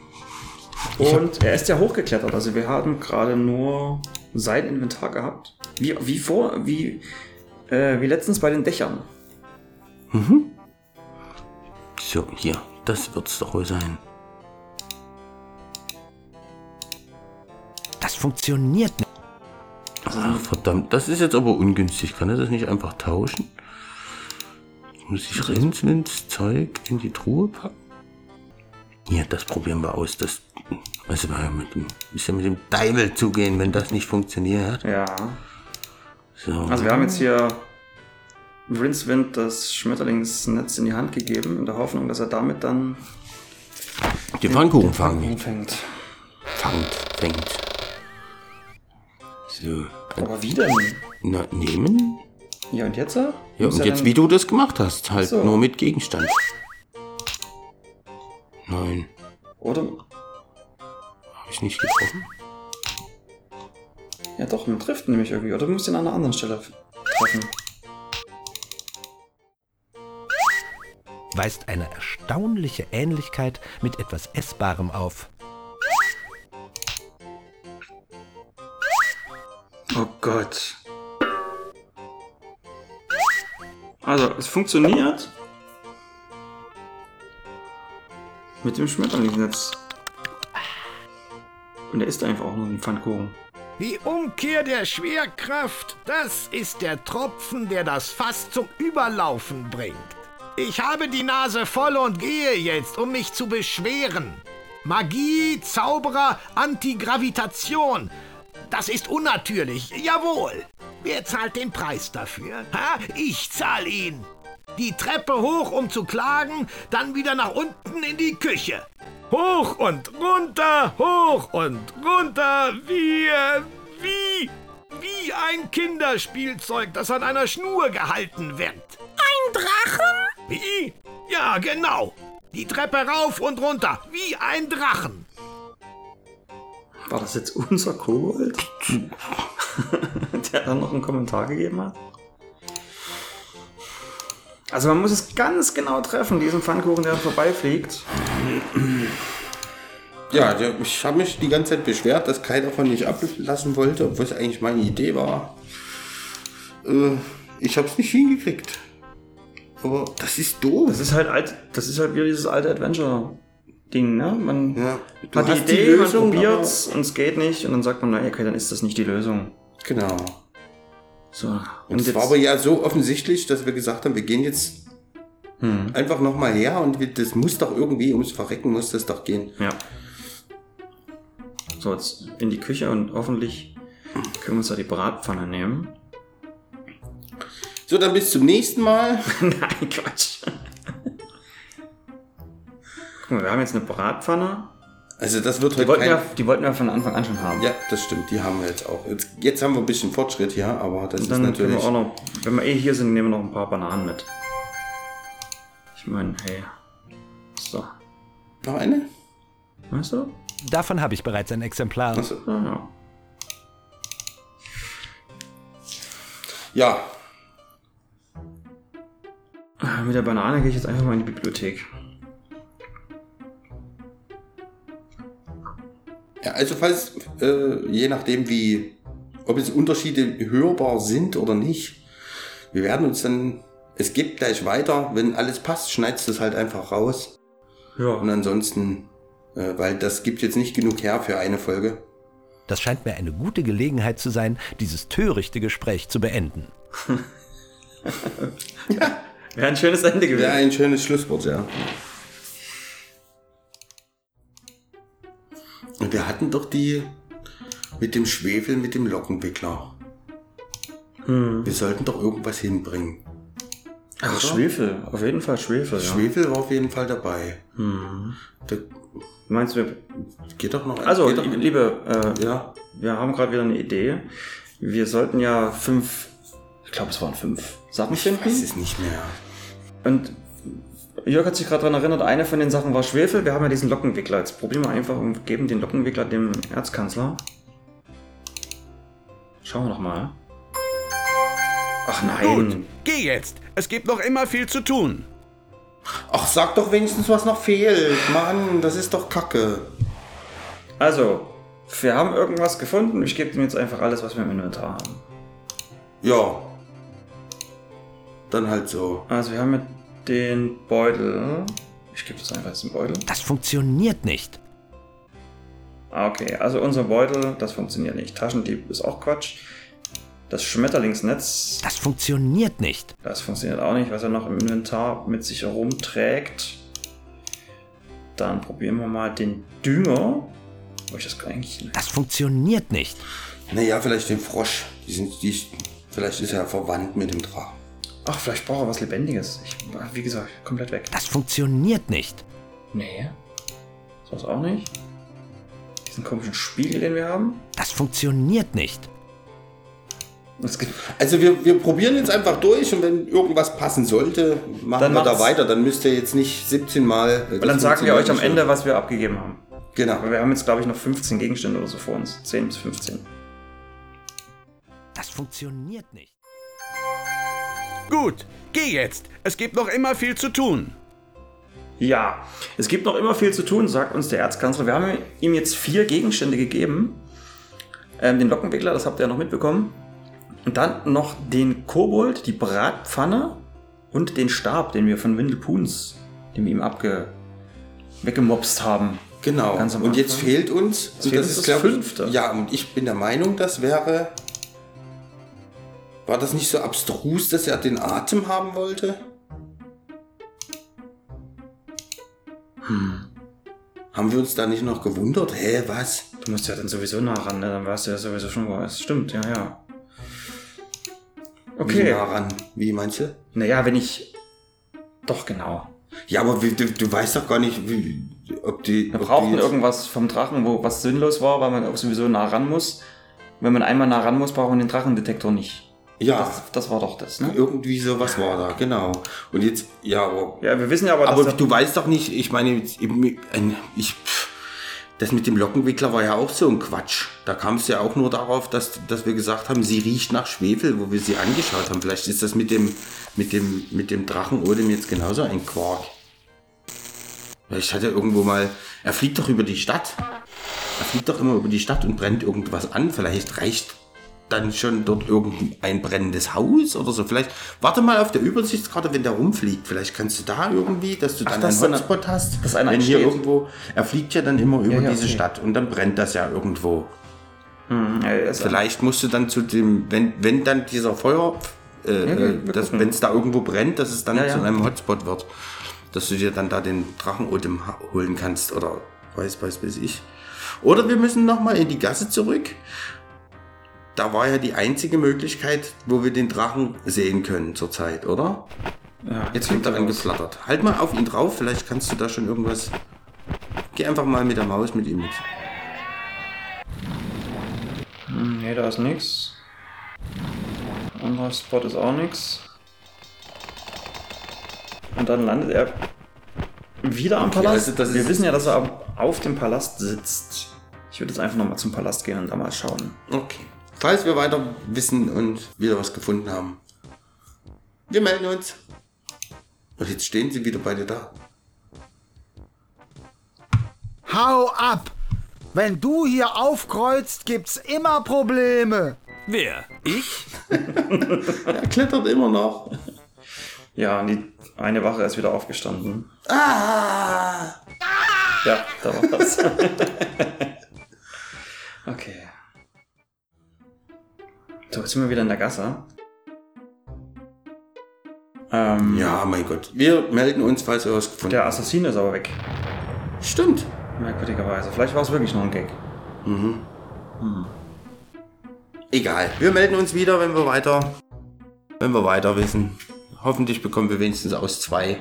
Und er ist ja hochgeklettert. Also wir haben gerade nur sein Inventar gehabt. Wie, wie vor, wie, äh, wie letztens bei den Dächern. So, hier. Das wird's doch wohl sein. Funktioniert nicht. Ach, verdammt. Das ist jetzt aber ungünstig. Kann er das nicht einfach tauschen? Muss ich Rinswins Zeug in die Truhe packen? Hier, das probieren wir aus. Das. Also, mit dem, bisschen mit dem Deibel zugehen, wenn das nicht funktioniert. Ja. So. Also wir haben jetzt hier Rincewind das Schmetterlingsnetz in die Hand gegeben, in der Hoffnung, dass er damit dann Den Pfannkuchen fangen. umfängt. Fangt, fängt. So. Aber wie denn? Na, nehmen? Ja, und jetzt? Ja, Ja, und jetzt wie du das gemacht hast. Halt So. nur mit Gegenstand. Nein, Oder? habe ich nicht getroffen. Ja doch, man trifft nämlich irgendwie. Oder du musst ihn an einer anderen Stelle treffen. Weist eine erstaunliche Ähnlichkeit mit etwas Essbarem auf. Oh Gott. Also, es funktioniert. Mit dem Schmetterlingsnetz. Und er ist einfach auch nur ein Pfannkuchen. Die Umkehr der Schwerkraft, das ist der Tropfen, der das Fass zum Überlaufen bringt. Ich habe die Nase voll und gehe jetzt, um mich zu beschweren. Magie, Zauberer, Antigravitation. Das ist unnatürlich, jawohl. Wer zahlt den Preis dafür? Ha? Ich zahl ihn. Die Treppe hoch, um zu klagen, dann wieder nach unten in die Küche. Hoch und runter, hoch und runter, wie, wie, wie ein Kinderspielzeug, das an einer Schnur gehalten wird. Ein Drachen? Wie? Ja, genau. Die Treppe rauf und runter, wie ein Drachen. War das jetzt unser Kobold? Der dann noch einen Kommentar gegeben hat? Also man muss es ganz genau treffen, diesen Pfannkuchen, der vorbeifliegt. Ja, ich habe mich die ganze Zeit beschwert, dass Kai davon nicht ablassen wollte, obwohl es eigentlich meine Idee war. Äh, ich habe es nicht hingekriegt. Aber das ist doof. Das ist halt alt, das ist halt wieder dieses alte Adventure-Ding, ne? Man Ja, hat die hast die Idee, Lösung, man probiert's und es geht nicht und dann sagt man, na okay, dann ist das nicht die Lösung. Genau. So. Und es war aber ja so offensichtlich, dass wir gesagt haben, wir gehen jetzt einfach nochmal her und wir, das muss doch irgendwie, ums Verrecken muss das doch gehen. Ja. So, jetzt in die Küche und hoffentlich können wir uns da die Bratpfanne nehmen. So, dann bis zum nächsten Mal. Nein, Quatsch. Guck mal, wir haben jetzt eine Bratpfanne. Also das wird Die heute wollten, kein... wir, die wollten wir von Anfang an schon haben. Ja, das stimmt, die haben wir jetzt auch. Jetzt, jetzt haben wir ein bisschen Fortschritt hier, aber das Und ist natürlich... wir auch noch, wenn wir eh hier sind, nehmen wir noch ein paar Bananen mit. Ich meine, hey. So. Noch eine? Weißt du? Davon habe ich bereits ein Exemplar. Achso. Ja, ja. Ja, Mit der Banane gehe ich jetzt einfach mal in die Bibliothek. Ja, also falls, äh, je nachdem wie, ob es Unterschiede hörbar sind oder nicht, wir werden uns dann, es geht gleich weiter, wenn alles passt, schneidest du es halt einfach raus. Ja. Und ansonsten, äh, weil das gibt jetzt nicht genug her für eine Folge. Das scheint mir eine gute Gelegenheit zu sein, dieses törichte Gespräch zu beenden. Wäre ein schönes Ende gewesen. Wäre ein schönes Schlusswort, ja. Wir hatten doch die mit dem Schwefel, mit dem Lockenwickler. Wir sollten doch irgendwas hinbringen. Ach, Schwefel. Auf jeden Fall Schwefel, ja. Schwefel war auf jeden Fall dabei. Da Meinst du, wir geht doch noch Also, doch, liebe, äh, ja, wir haben gerade wieder eine Idee. Wir sollten ja fünf, ich glaube, es waren fünf Sachen ich finden. weiß es nicht mehr. Und Jörg hat sich gerade daran erinnert, eine von den Sachen war Schwefel. Wir haben ja diesen Lockenwickler. Jetzt probieren wir einfach und geben den Lockenwickler dem Erzkanzler. Schauen wir doch mal. Ach nein. Gut, geh jetzt. Es gibt noch immer viel zu tun. Ach, sag doch wenigstens, was noch fehlt. Mann, das ist doch Kacke. Also, wir haben irgendwas gefunden. Ich gebe ihm jetzt einfach alles, was wir im Inventar haben. Ja. Dann halt so. Also, wir haben mit den Beutel. Ich gebe das einfach jetzt in den Beutel. Das funktioniert nicht. Ah, Okay, also unser Beutel, das funktioniert nicht. Taschendieb ist auch Quatsch. Das Schmetterlingsnetz, Das funktioniert nicht. das funktioniert auch nicht, was er noch im Inventar mit sich herumträgt. Dann probieren wir mal den Dünger. Wo ich das eigentlich. Das funktioniert nicht. Naja, vielleicht den Frosch. Die sind, die, vielleicht ist er verwandt mit dem Drachen. Ach, vielleicht braucht er was Lebendiges. Ich, wie gesagt, komplett weg. Das funktioniert nicht. Nee. Das auch nicht. Diesen komischen Spiegel, den wir haben. Das funktioniert nicht. Also wir, wir probieren jetzt einfach durch und wenn irgendwas passen sollte, machen Dann wir da weiter. Dann müsst ihr jetzt nicht 17 Mal. weil dann sagen wir euch am Ende, was wir abgegeben haben. Genau. Aber wir haben jetzt, glaube ich, noch 15 Gegenstände oder so vor uns. 10 bis 15. Das funktioniert nicht. Gut, geh jetzt. Es gibt noch immer viel zu tun. Ja, es gibt noch immer viel zu tun, sagt uns der Erzkanzler. Wir haben ihm jetzt vier Gegenstände gegeben. Ähm, den Lockenwickler, das habt ihr ja noch mitbekommen. Und dann noch den Kobold, die Bratpfanne und den Stab, den wir von Windelpuns, den wir ihm abge weggemopst haben. Genau. Und jetzt fehlt uns und fehlt uns das glaub ich- Fünfte. Ja, und ich bin der Meinung, das wäre. War das nicht so abstrus, dass er den Atem haben wollte? Hm. Haben wir uns da nicht noch gewundert? Hä, was? Du musst ja dann sowieso nah ran, ne? dann weißt du ja sowieso schon, wo es stimmt. Ja, ja. Wie Okay. nah ran? Wie meinst du? Naja, wenn ich. Doch, genau. Ja, aber wie, du, du weißt doch gar nicht, wie, ob die. Wir ob brauchten die irgendwas vom Drachen, wo was sinnlos war, weil man auch sowieso nah ran muss. Wenn man einmal nah ran muss, braucht man den Drachendetektor nicht. Ja, Das, das war doch das, ne? irgendwie sowas war da, genau. Und jetzt, ja, aber Ja, wir wissen ja aber, Aber du weißt doch nicht, ich meine, ich, ich, das mit dem Lockenwickler war ja auch so ein Quatsch. Da kam es ja auch nur darauf, dass, dass wir gesagt haben, sie riecht nach Schwefel, wo wir sie angeschaut haben. Vielleicht ist das mit dem, mit dem, mit dem Drachenodem jetzt genauso ein Quark. Vielleicht hat er irgendwo mal, er fliegt doch über die Stadt. Er fliegt doch immer über die Stadt und brennt irgendwas an. Vielleicht reicht dann schon dort irgendein brennendes Haus oder so. Vielleicht warte mal auf der Übersichtskarte, wenn der rumfliegt. Vielleicht kannst du da irgendwie, dass du dann dass einen Hotspot hast. dass einer wenn hier irgendwo, er fliegt ja dann immer über ja, diese okay. Stadt und dann brennt das ja irgendwo. Hm, ja, Vielleicht musst du dann zu dem, wenn, wenn dann dieser Feuer, äh, äh, wenn es da irgendwo brennt, dass es dann Ja, ja. zu einem Hotspot wird. Dass du dir dann da den Drachenodem holen kannst oder weiß, weiß, weiß ich. Oder wir müssen nochmal in die Gasse zurück. Da war ja die einzige Möglichkeit, wo wir den Drachen sehen können zurzeit, oder? ja, Jetzt kommt er angeflattert. Halt mal auf ihn drauf, vielleicht kannst du da schon irgendwas. Geh einfach mal mit der Maus mit ihm mit. Hm, Nee, da ist nix. Anderer Spot ist auch nix. Und dann landet er wieder am Palast. also Wir wissen ja, dass er auf dem Palast sitzt. Ich würde jetzt einfach nochmal zum Palast gehen und da mal schauen. Okay. Falls wir weiter wissen und wieder was gefunden haben, wir melden uns. Und jetzt stehen sie wieder beide da. Hau ab! Wenn du hier aufkreuzt, gibt's immer Probleme. Wer? Ich? Er klettert immer noch. Ja, und die eine Wache ist wieder aufgestanden. Ah! Ja, da war was. okay. So, jetzt sind wir wieder in der Gasse. Ähm, Ja, mein Gott. Wir melden uns, falls wir was gefunden Der haben. Assassin ist aber weg. Stimmt. Merkwürdigerweise. Vielleicht war es wirklich nur ein Gag. Egal. Wir melden uns wieder, wenn wir weiter, wenn wir weiter wissen. Hoffentlich bekommen wir wenigstens aus zwei,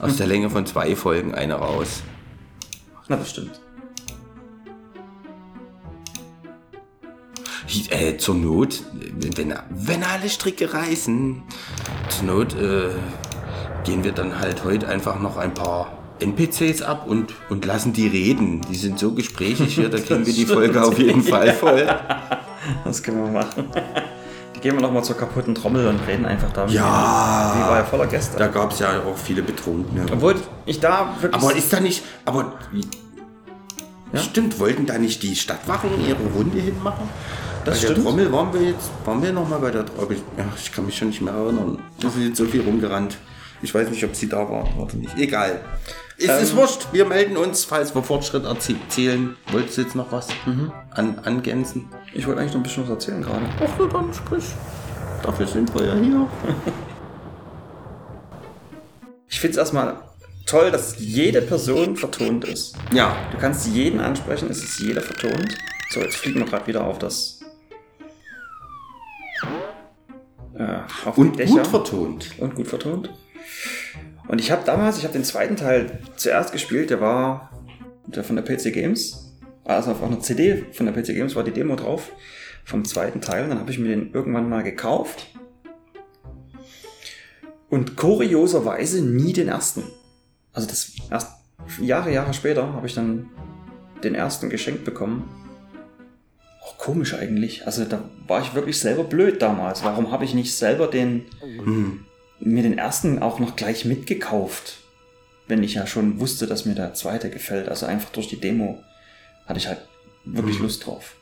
aus der Länge von zwei Folgen eine raus. Na, das stimmt. Äh, zur Not, wenn, wenn alle Stricke reißen, zur Not äh, gehen wir dann halt heute einfach noch ein paar NPCs ab und, und lassen die reden. Die sind so gesprächig hier, da kriegen wir die Folge auf jeden Fall voll. Das können wir machen. Die gehen wir nochmal zur kaputten Trommel und reden einfach da. mit Ja. Die war ja voller Gäste. Da gab es ja auch viele Betrunkene. Obwohl ich da wirklich. Aber ist da nicht, aber stimmt, wollten da nicht die Stadtwachen ihre Runde hinmachen? Das bei der stimmt. Trommel waren wir jetzt, waren wir noch mal bei der Trommel? Ja, ich kann mich schon nicht mehr erinnern. Da sind jetzt so viel rumgerannt. Ich weiß nicht, ob sie da war oder nicht. Egal. Es Ähm. ist wurscht. Wir melden uns, falls wir Fortschritt erzielen. Wolltest du jetzt noch was an, angänzen? ich wollte eigentlich noch ein bisschen was erzählen gerade. Ach, na dann sprich. Dafür sind wir ja hier. Ich finde es erstmal toll, dass jede Person vertont ist. Ja, Du kannst jeden ansprechen, es ist jeder vertont. So, jetzt fliegen wir gerade wieder auf das. Äh, auf Und gut vertont. Und gut vertont. Und ich habe damals, ich habe den zweiten Teil zuerst gespielt, der war der von der PC Games. Also auf einer CD von der PC Games war die Demo drauf vom zweiten Teil. Und dann habe ich mir den irgendwann mal gekauft. Und kurioserweise nie den ersten. Also das erst Jahre, Jahre später habe ich dann den ersten geschenkt bekommen. Auch komisch eigentlich. Also da war ich wirklich selber blöd damals. Warum habe ich nicht selber den mir den ersten auch noch gleich mitgekauft? Wenn ich ja schon wusste, dass mir der zweite gefällt. Also einfach durch die Demo hatte ich halt wirklich Lust drauf.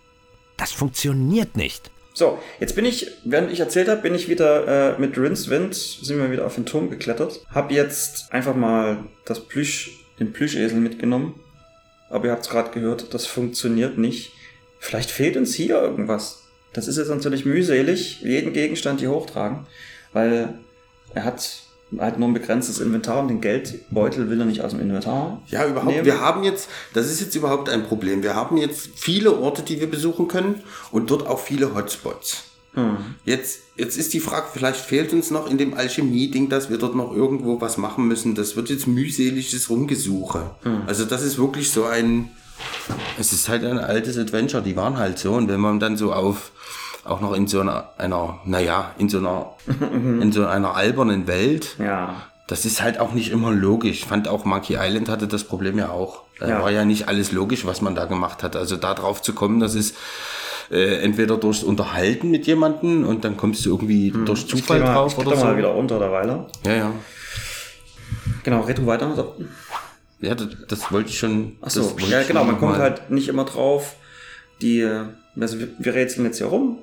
Das funktioniert nicht. So, jetzt bin ich, während ich erzählt habe, bin ich wieder äh, mit Rince Wind, sind wir wieder auf den Turm geklettert. Hab jetzt einfach mal das Plüsch, den Plüschesel mitgenommen. Aber ihr habt es gerade gehört, das funktioniert nicht. Vielleicht fehlt uns hier irgendwas. Das ist jetzt natürlich mühselig, jeden Gegenstand hier hochtragen, weil er hat halt nur ein begrenztes Inventar und den Geldbeutel will er nicht aus dem Inventar. Ja, überhaupt. nehmen. Wir haben jetzt, das ist jetzt überhaupt ein Problem. Wir haben jetzt viele Orte, die wir besuchen können und dort auch viele Hotspots. Hm. Jetzt, jetzt ist die Frage, vielleicht fehlt uns noch in dem Alchemie-Ding, dass wir dort noch irgendwo was machen müssen. Das wird jetzt mühseliges Rumgesuche. Hm. Also das ist wirklich so ein, es ist halt ein altes Adventure, die waren halt so. Und wenn man dann so auf, auch noch in so einer, einer naja, in so einer, in so einer albernen Welt, Ja. das ist halt auch nicht immer logisch. Ich fand auch Monkey Island hatte das Problem ja auch. Da Ja. war ja nicht alles logisch, was man da gemacht hat. Also da drauf zu kommen, das ist äh, entweder durchs Unterhalten mit jemandem und dann kommst du irgendwie durch Ich Zufall mal, drauf ich oder so. mal wieder runter derweile. Ja, ja. Genau, red du weiter. So. Ja, das, das wollte ich schon. Ach so, das wollte ja genau, man kommt halt nicht immer drauf. Die, äh, also wir, wir rätseln jetzt hier rum,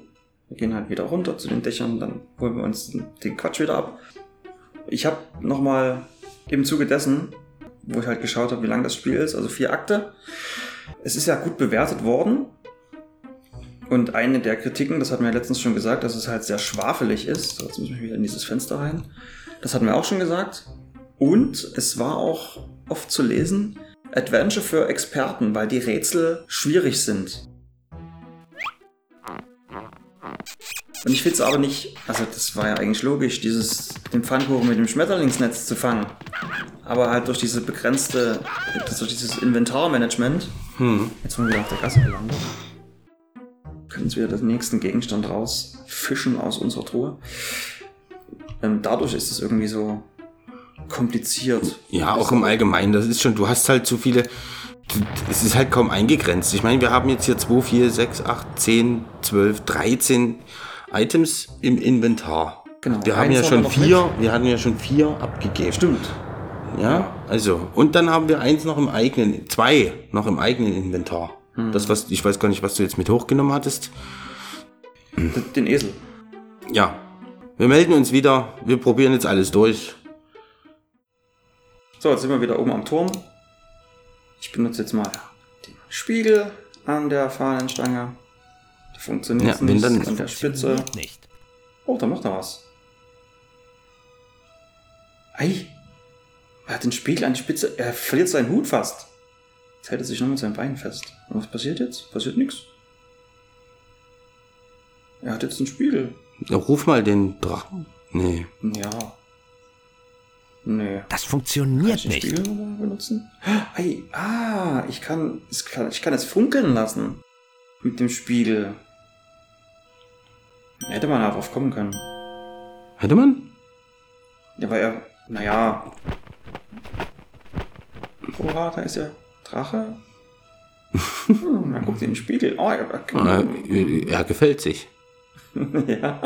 wir gehen halt wieder runter zu den Dächern, dann holen wir uns den Quatsch wieder ab. Ich habe nochmal im Zuge dessen, wo ich halt geschaut habe, wie lang das Spiel ist, also vier Akte. Es ist ja gut bewertet worden. Und eine der Kritiken, das hatten wir ja letztens schon gesagt, dass es halt sehr schwafelig ist. So, jetzt müssen wir wieder in dieses Fenster rein. Das hatten wir auch schon gesagt. Und es war auch oft zu lesen, Adventure für Experten, weil die Rätsel schwierig sind. Und ich finde es aber nicht, also das war ja eigentlich logisch, dieses, den Pfannkuchen mit dem Schmetterlingsnetz zu fangen. Aber halt durch diese begrenzte, durch dieses Inventarmanagement, jetzt sind wir wieder auf der Gasse gelandet, können wir den nächsten Gegenstand rausfischen aus unserer Truhe. Ähm, dadurch ist es irgendwie so kompliziert. Ja, auch im Allgemeinen. Das ist schon, du hast halt so viele. Es ist halt kaum eingegrenzt. Ich meine, wir haben jetzt hier 2, 4, 6, 8, 10, 12, 13 Items im Inventar. Genau, Wir haben ja schon vier, wir hatten ja schon vier abgegeben. Stimmt. Ja, also. Und dann haben wir eins noch im eigenen, zwei noch im eigenen Inventar. Das, was, ich weiß gar nicht, was du jetzt mit hochgenommen hattest. Den Esel. Ja. Wir melden uns wieder. Wir probieren jetzt alles durch. So, jetzt sind wir wieder oben am Turm. Ich benutze jetzt mal den Spiegel an der Fahnenstange. Da funktioniert Ja, nicht. an der Spitze. Nicht. Oh, da macht er was. Ei. Er hat den Spiegel an die Spitze. Er verliert seinen Hut fast. Jetzt hält er sich noch mit seinem Bein fest. Und was passiert jetzt? Passiert nichts. Er hat jetzt einen Spiegel. Ja, Ruf mal den Drachen. Nee. Ja. Nee. Das Kann funktioniert ich den nicht. Spiegel benutzen? Ei, ah, ich kann, es kann, ich kann es funkeln lassen. Mit dem Spiegel. Hätte man darauf kommen können. Hätte man? Ja, weil er, naja. Oha, da ist der Drache. Hm, man guckt in den Spiegel. Oh, er, Äh, Er gefällt sich. ja.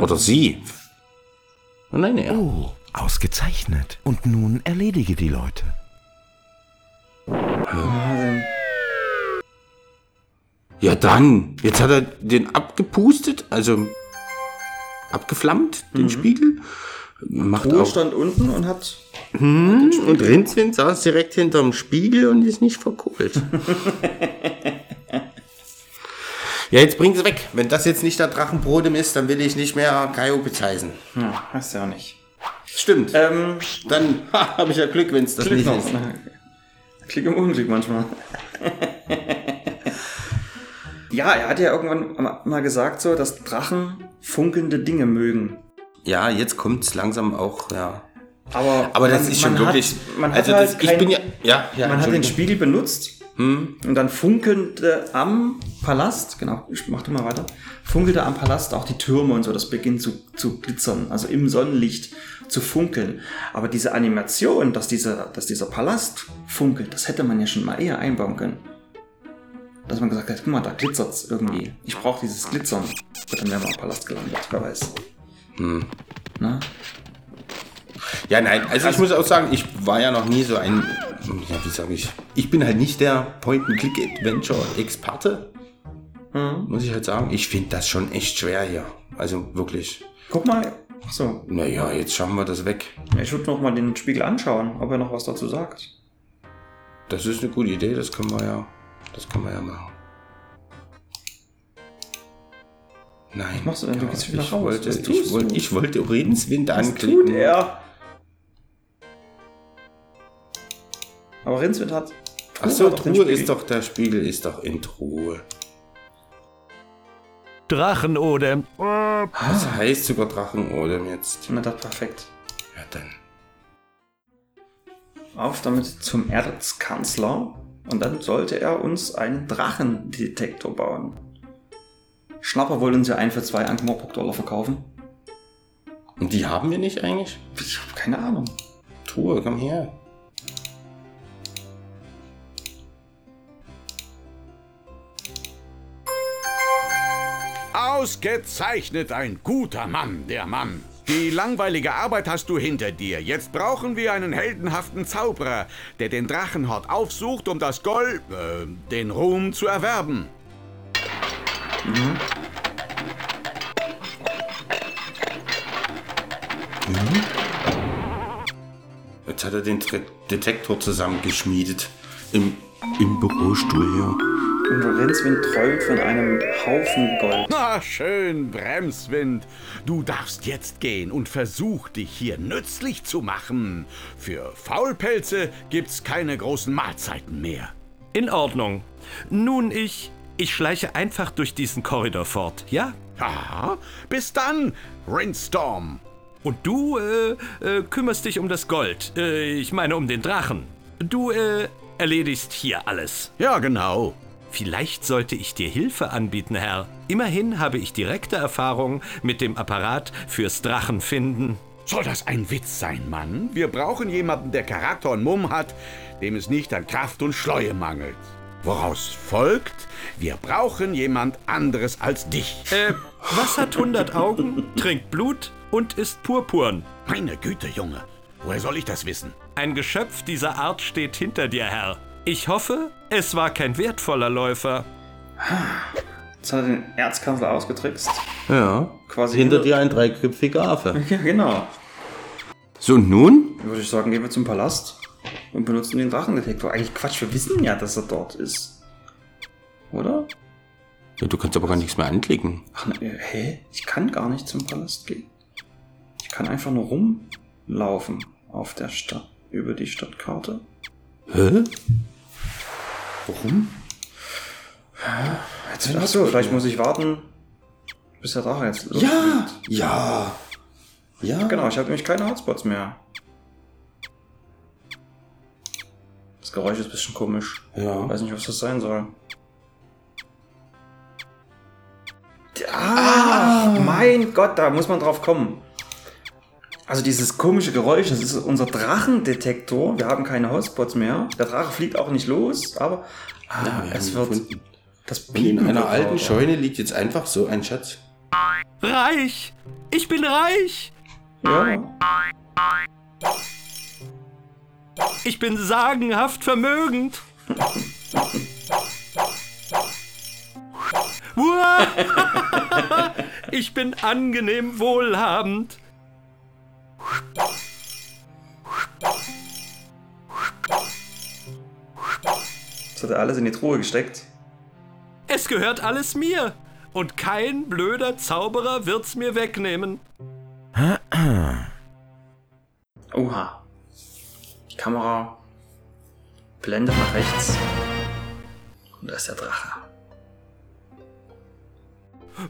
Oder sie. Nein, er. Oh, ausgezeichnet. Und nun erledige die Leute. Ja, dann. Jetzt hat er den abgepustet, also abgeflammt, den Spiegel. Macht Ruhe auch. stand unten und hat. Hm, und Rinzwind saß direkt hinterm Spiegel und ist nicht verkohlt. ja, jetzt bring es weg. Wenn das jetzt nicht der Drachenbrodem ist, dann will ich nicht mehr Kaiopiz heißen. Ja, weißt du ja nicht. Stimmt. Ähm, Dann habe ich ja Glück, wenn es das Glück nicht noch. ist. Klick im Unglück manchmal. ja, er hat ja irgendwann mal gesagt, so, dass Drachen funkelnde Dinge mögen. Ja, jetzt kommt es langsam auch, ja. Aber, Aber das man- ist schon man wirklich. Hat, man hat also halt das, ich kein- bin ja. Ja, ja, man hat den. Spiegel benutzt Hm? und dann funkelte am Palast, genau, ich mach du mal weiter, funkelte am Palast auch die Türme und so, das beginnt zu, zu glitzern, also im Sonnenlicht zu funkeln. Aber diese Animation, dass dieser, dass dieser Palast funkelt, das hätte man ja schon mal eher einbauen können. Dass man gesagt hat, guck mal, da glitzert's irgendwie. Ich brauche dieses Glitzern. Gut, dann wären wir am Palast gelandet, wer weiß. Hm. Na? Ja, nein, also, ich muss auch sagen, ich war ja noch nie so ein, ja, wie sage ich, ich bin halt nicht der Point-and-Click-Adventure-Experte, Mhm. muss ich halt sagen. Ich finde das schon echt schwer hier. Also wirklich. Guck mal, achso, Naja, jetzt schauen wir das weg. ich würde noch mal den Spiegel anschauen, ob er noch was dazu sagt. Das ist eine gute Idee, das können wir ja, das können wir ja machen. Nein. Was machst du denn? Du ja, gehst wieder ich raus. Wollte, Was ich, tust wollte, du? ich wollte Redenswind Was anklicken. tut er? Aber Rinswind hat. Achso, hat doch den Truhe ist doch, der Spiegel ist doch in Truhe. Drachenode. Das heißt sogar Drachenodem jetzt. Na, das perfekt. Ja, dann. Auf damit zum Erzkanzler. Und dann sollte er uns einen Drachendetektor bauen. Schnapper wollte uns ja einen für zwei Ankmorpok-Dollar verkaufen. Und die haben wir nicht eigentlich? Ich habe keine Ahnung. Truhe, komm her. Ausgezeichnet, ein guter Mann, der Mann. Die langweilige Arbeit hast du hinter dir. Jetzt brauchen wir einen heldenhaften Zauberer, der den Drachenhort aufsucht, um das Gold, äh, den Ruhm zu erwerben. Jetzt hat er den Detektor zusammengeschmiedet. Im, im Bürostuhl hier. Und Rinswind träumt von einem Haufen Gold. Na schön, Bremswind. Du darfst jetzt gehen und versuch dich hier nützlich zu machen. Für Faulpelze gibt's keine großen Mahlzeiten mehr. In Ordnung. Nun, ich. Ich schleiche einfach durch diesen Korridor fort, ja? Ja, bis dann, Rindstorm. Und du äh, äh, kümmerst dich um das Gold. Äh, ich meine um den Drachen. Du äh, erledigst hier alles. Ja, genau. Vielleicht sollte ich dir Hilfe anbieten, Herr. Immerhin habe ich direkte Erfahrung mit dem Apparat fürs Drachenfinden. Soll das ein Witz sein, Mann? Wir brauchen jemanden, der Charakter und Mumm hat, dem es nicht an Kraft und Schleue mangelt. Woraus folgt, wir brauchen jemand anderes als dich. Äh, was hat 100 Augen, trinkt Blut und ist purpurn? Meine Güte, Junge. Woher soll ich das wissen? Ein Geschöpf dieser Art steht hinter dir, Herr. Ich hoffe, es war kein wertvoller Läufer. Jetzt hat er den Erzkanzler ausgetrickst. Ja. Quasi Hinter dir ein dreiköpfiger Affe. Ja, genau. So, und nun? Würde ich sagen, gehen wir zum Palast und benutzen den Drachendetektor. Eigentlich Quatsch, wir wissen ja, dass er dort ist. Oder? Ja, du kannst aber gar nichts mehr anklicken. Ach, na, äh, hä? Ich kann gar nicht zum Palast gehen. Ich kann einfach nur rumlaufen auf der Stadt, über die Stadtkarte. Hä? Warum? Jetzt, achso, vielleicht muss ich warten, bis der Drache jetzt losgeht. Ja! Ja! Genau, ich habe nämlich keine Hotspots mehr. Das Geräusch ist ein bisschen komisch. Ja. Weiß nicht, was das sein soll. Ah, mein Gott, da muss man drauf kommen. Also dieses komische Geräusch, das ist unser Drachendetektor. Wir haben keine Hotspots mehr. Der Drache fliegt auch nicht los, aber ah, Ja, wir es haben wird gefunden. das Und in Piepen einer alten lauter. Scheune liegt jetzt einfach so ein Schatz. Reich! Ich bin reich! Ja. Ich bin sagenhaft vermögend! Ich bin angenehm wohlhabend! Das hat er alles in die Truhe gesteckt. Es gehört alles mir! Und kein blöder Zauberer wird's mir wegnehmen. Oha. Die Kamera blendet nach rechts. Und da ist der Drache.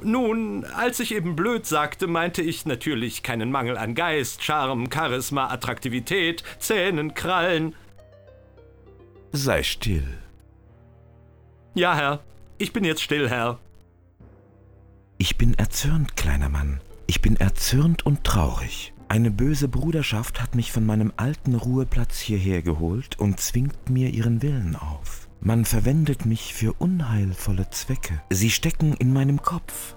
Nun, als ich eben blöd sagte, meinte ich natürlich keinen Mangel an Geist, Charme, Charisma, Attraktivität, Zähnen, Krallen. Sei still. Ja, Herr. Ich bin jetzt still, Herr. Ich bin erzürnt, kleiner Mann. Ich bin erzürnt und traurig. Eine böse Bruderschaft hat mich von meinem alten Ruheplatz hierher geholt und zwingt mir ihren Willen auf. Man verwendet mich für unheilvolle Zwecke. Sie stecken in meinem Kopf.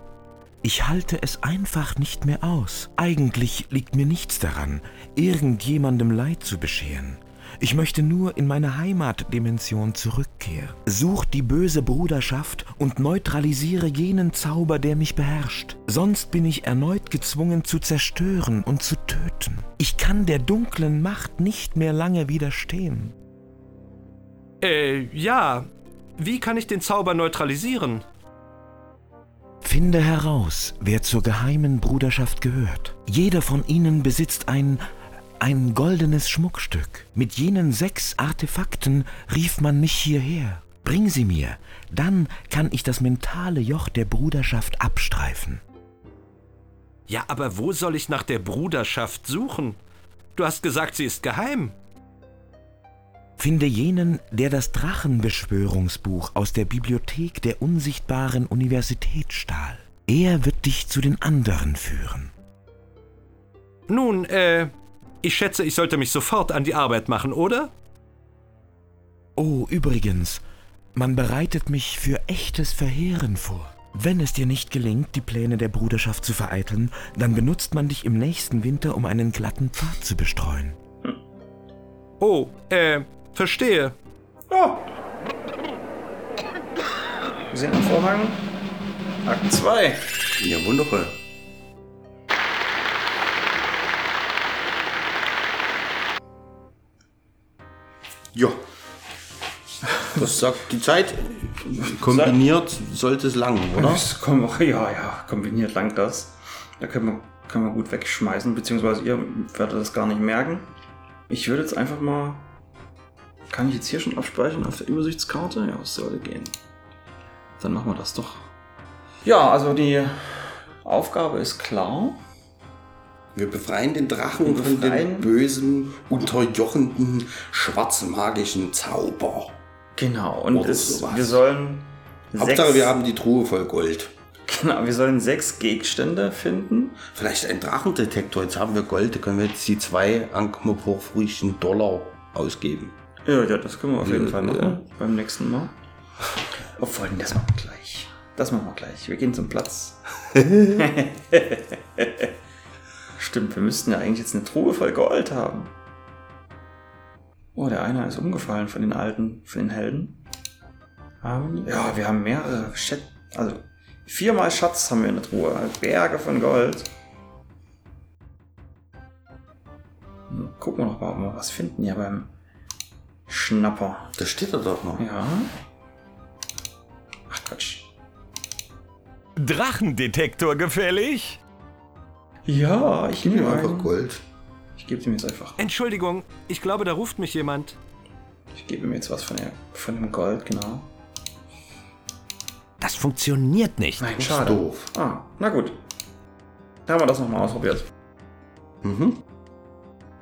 Ich halte es einfach nicht mehr aus. Eigentlich liegt mir nichts daran, irgendjemandem Leid zu bescheren. Ich möchte nur in meine Heimatdimension zurückkehren. Such die böse Bruderschaft und neutralisiere jenen Zauber, der mich beherrscht. Sonst bin ich erneut gezwungen zu zerstören und zu töten. Ich kann der dunklen Macht nicht mehr lange widerstehen. Äh, ja. Wie kann ich den Zauber neutralisieren? Finde heraus, wer zur geheimen Bruderschaft gehört. Jeder von ihnen besitzt ein ein goldenes Schmuckstück. Mit jenen sechs Artefakten rief man mich hierher. Bring sie mir, dann kann ich das mentale Joch der Bruderschaft abstreifen. Ja, aber wo soll ich nach der Bruderschaft suchen? Du hast gesagt, sie ist geheim. Finde jenen, der das Drachenbeschwörungsbuch aus der Bibliothek der unsichtbaren Universität stahl. Er wird dich zu den anderen führen. Nun, äh, ich schätze, ich sollte mich sofort an die Arbeit machen, oder? Oh, übrigens, man bereitet mich für echtes Verheeren vor. Wenn es dir nicht gelingt, die Pläne der Bruderschaft zu vereiteln, dann benutzt man dich im nächsten Winter, um einen glatten Pfad zu bestreuen. Oh, äh, verstehe. Ja. Wir sehen am Vorhang. Akt 2. Ja, wundervoll. Ja. Das sagt die Zeit. Kombiniert sollte es lang, oder? Ja, ja, kombiniert lang das. Da können wir, können wir gut wegschmeißen, beziehungsweise ihr werdet das gar nicht merken. Ich würde jetzt einfach mal. Kann ich jetzt hier schon abspeichern auf der Übersichtskarte? Ja, es sollte gehen. Dann machen wir das doch. Ja, also die Aufgabe ist klar. Wir befreien den Drachen Wir von befreien- dem bösen, unterjochenden, schwarzmagischen Zauber. Genau, und es, wir sollen. Hauptsache, sechs, wir haben die Truhe voll Gold. Genau, wir sollen sechs Gegenstände finden. Vielleicht ein Drachendetektor. Jetzt haben wir Gold, da können wir jetzt die zwei ankmoporphorischen Dollar ausgeben. Ja, ja, das können wir auf jeden Ja, Fall machen. ja. Beim nächsten Mal. Obwohl, das machen wir gleich. Das machen wir gleich. Wir gehen zum Platz. Stimmt, wir müssten ja eigentlich jetzt eine Truhe voll Gold haben. Oh, der eine ist umgefallen von den alten, von den Helden. Haben, ja, wir haben mehrere Schätze. Also viermal Schatz haben wir in der Truhe. Berge von Gold. Hm, Gucken wir noch mal, ob wir was finden hier beim Schnapper. Da steht er doch noch. Ja. Ach Quatsch. Drachendetektor gefällig? Ja, ich Gib ihm nehme einfach einen. Gold. Ich gebe ihm jetzt einfach. Entschuldigung, ich glaube, da ruft mich jemand. Ich gebe ihm jetzt was von, der, von dem Gold, genau. Das funktioniert nicht. Nein, Das ist schade. doof. Ah, na gut. Da haben wir das nochmal ausprobiert. Mhm.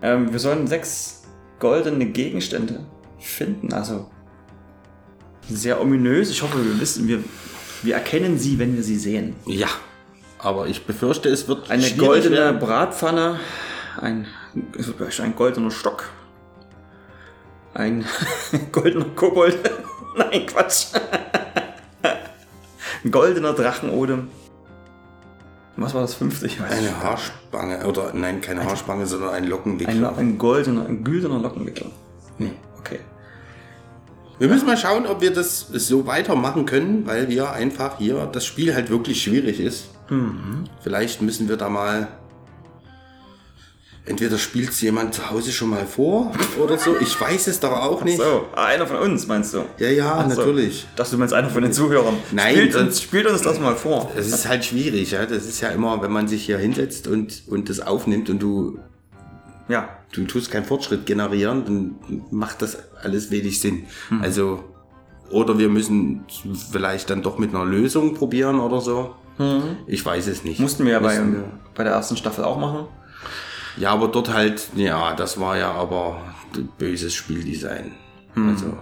Ähm, wir sollen sechs goldene Gegenstände finden. Also sehr ominös. Ich hoffe, wir wissen, wir, wir erkennen sie, wenn wir sie sehen. Ja, aber ich befürchte, es wird Eine goldene werden. Bratpfanne, ein, ein goldener Stock, ein goldener Kobold, nein, Quatsch, ein goldener Drachenodem. Was war das fünfte? Ich weiß Eine nicht. Haarspange, oder nein, keine Haarspange, sondern ein Ein, Lockenwickler. ein goldener, ein güldener Lockenwickler. Nee, okay. Wir müssen mal schauen, ob wir das so weitermachen können, weil wir einfach hier das Spiel halt wirklich schwierig ist. Mhm. Vielleicht müssen wir da mal. Entweder spielt es jemand zu Hause schon mal vor oder so. Ich weiß es doch auch nicht. So, ah, einer von uns meinst du? Ja, ja, Ach so. natürlich. Dachte, du meinst einer von den Zuhörern. Nein, spielt uns, spielt uns das mal vor. Es ist halt schwierig, ja. Das ist ja immer, wenn man sich hier hinsetzt und, und das aufnimmt und du, Ja, du tust keinen Fortschritt generieren, dann macht das alles wenig Sinn. Also, oder wir müssen vielleicht dann doch mit einer Lösung probieren oder so. Ich weiß es nicht. Mussten wir ja bei, bei der ersten Staffel auch machen. Ja, aber dort halt, ja, das war ja aber böses Spieldesign. Also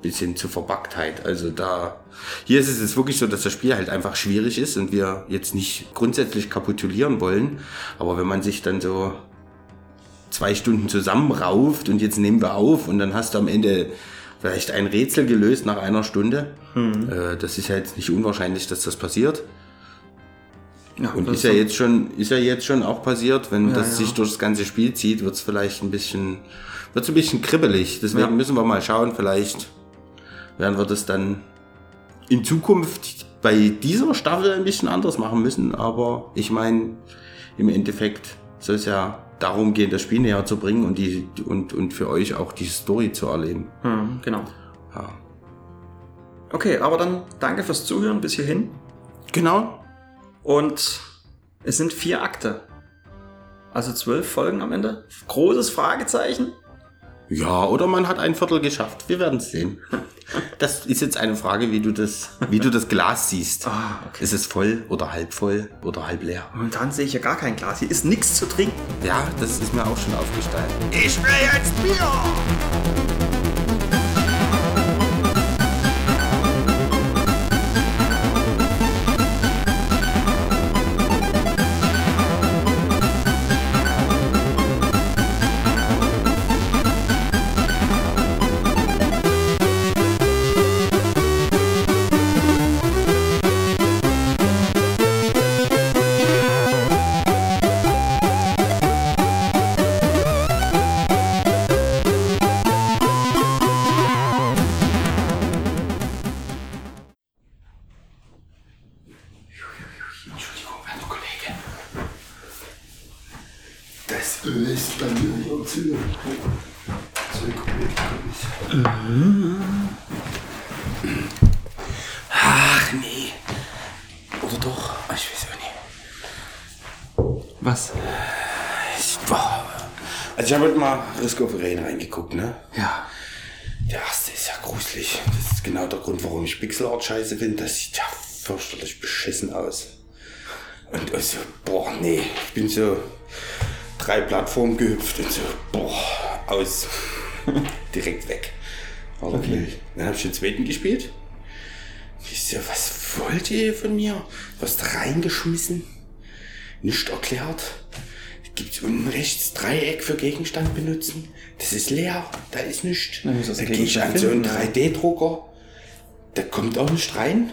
bis hin zur Verbacktheit. Also da, hier ist es jetzt wirklich so, dass das Spiel halt einfach schwierig ist und wir jetzt nicht grundsätzlich kapitulieren wollen. Aber wenn man sich dann so zwei Stunden zusammenrauft und jetzt nehmen wir auf und dann hast du am Ende vielleicht ein Rätsel gelöst nach einer Stunde. Äh, das ist ja jetzt nicht unwahrscheinlich, dass das passiert. Ja, Und ist ja jetzt schon, ist ja jetzt schon auch passiert, wenn Ja, das ja. sich durch das ganze Spiel zieht, wird es vielleicht ein bisschen, wird ein bisschen kribbelig. Deswegen müssen wir mal schauen, vielleicht werden wir das dann in Zukunft bei dieser Staffel ein bisschen anders machen müssen. Aber ich meine, im Endeffekt soll es ja darum gehen, das Spiel näher zu bringen und die und, und für euch auch die Story zu erleben. Hm, genau. Okay, aber dann danke fürs Zuhören bis hierhin. Genau. Und es sind vier Akte. Also zwölf Folgen am Ende. Großes Fragezeichen. Ja, oder man hat ein Viertel geschafft. Wir werden es sehen. Das ist jetzt eine Frage, wie du das, wie du das Glas siehst. Ah, okay. Ist es voll oder halb voll oder halb leer? Momentan sehe ich ja gar kein Glas. Hier ist nichts zu trinken. Ja, das ist mir auch schon aufgefallen. Ich will jetzt Bier! Ich habe heute mal Risk of Rain reingeguckt, ne? Ja. Der erste ist ja gruselig. Das ist genau der Grund, warum ich Pixel Art scheiße finde. Das sieht ja fürchterlich beschissen aus. Und also, boah, nee. Ich bin so drei Plattformen gehüpft und so, boah, aus. Direkt weg. War okay. Dann habe ich den zweiten gespielt. Ich so, was wollt ihr von mir? Was reingeschmissen? Nicht erklärt. Gibt unten rechts Dreieck für Gegenstand benutzen? Das ist leer, da ist nichts. Na, Da gehe ich an so einen finden, 3D-Drucker. Da kommt auch nicht rein.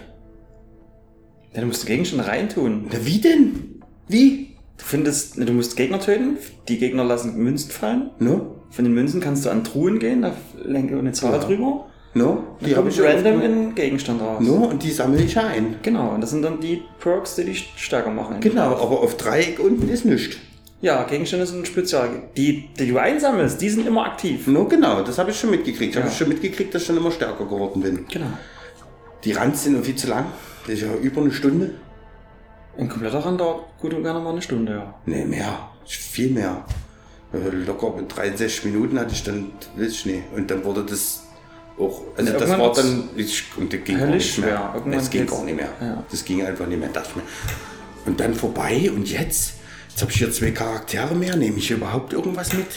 Ja, du musst den Gegenstand reintun. Na, wie denn? Wie? Du findest, du musst Gegner töten. Die Gegner lassen Münzen fallen. No? Von den Münzen kannst du an Truhen gehen, da lenke eine Zahl drüber. No? Die habe ich ja random in Gegenstand raus. No? Und die sammle ich ein. Genau, und das sind dann die Perks, die dich stärker machen. Genau, aber auf Dreieck unten ist nichts. Ja, Gegenstände sind spezial. Die, die du einsammelst, die sind immer aktiv. No, genau, das habe ich schon mitgekriegt. Ja. Habe ich schon mitgekriegt, dass ich schon immer stärker geworden bin. Genau. Die Runs sind viel zu lang. Das ist ja über eine Stunde. Ein kompletter Rand dauert gut und gerne mal eine Stunde, ja. Nee, mehr. Viel mehr. Äh, Locker mit 63 Minuten hatte ich dann, weiß ich nicht. Und dann wurde das auch, also das war dann, ich, und das ging gar nicht mehr. Irgendwann Das ging gar nicht mehr. Ja. Das ging einfach nicht mehr, dachte ich mir. Und dann vorbei und jetzt? Jetzt habe ich hier zwei Charaktere mehr. Nehme ich hier überhaupt irgendwas mit?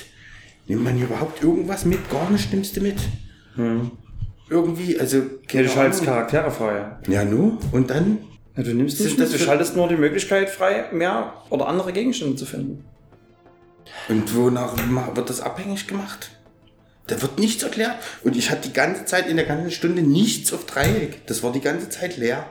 Nimmt man hier überhaupt irgendwas mit? Gar nicht nimmst du mit? Irgendwie, also. Ja, keine du schaltest. Charaktere frei. Ja, nu? Und dann? Ja, du nimmst nicht das du schaltest nur die Möglichkeit frei, mehr oder andere Gegenstände zu finden. Und wonach wird das abhängig gemacht? Da wird nichts erklärt. Und ich hatte die ganze Zeit in der ganzen Stunde nichts auf Dreieck. Das war die ganze Zeit leer.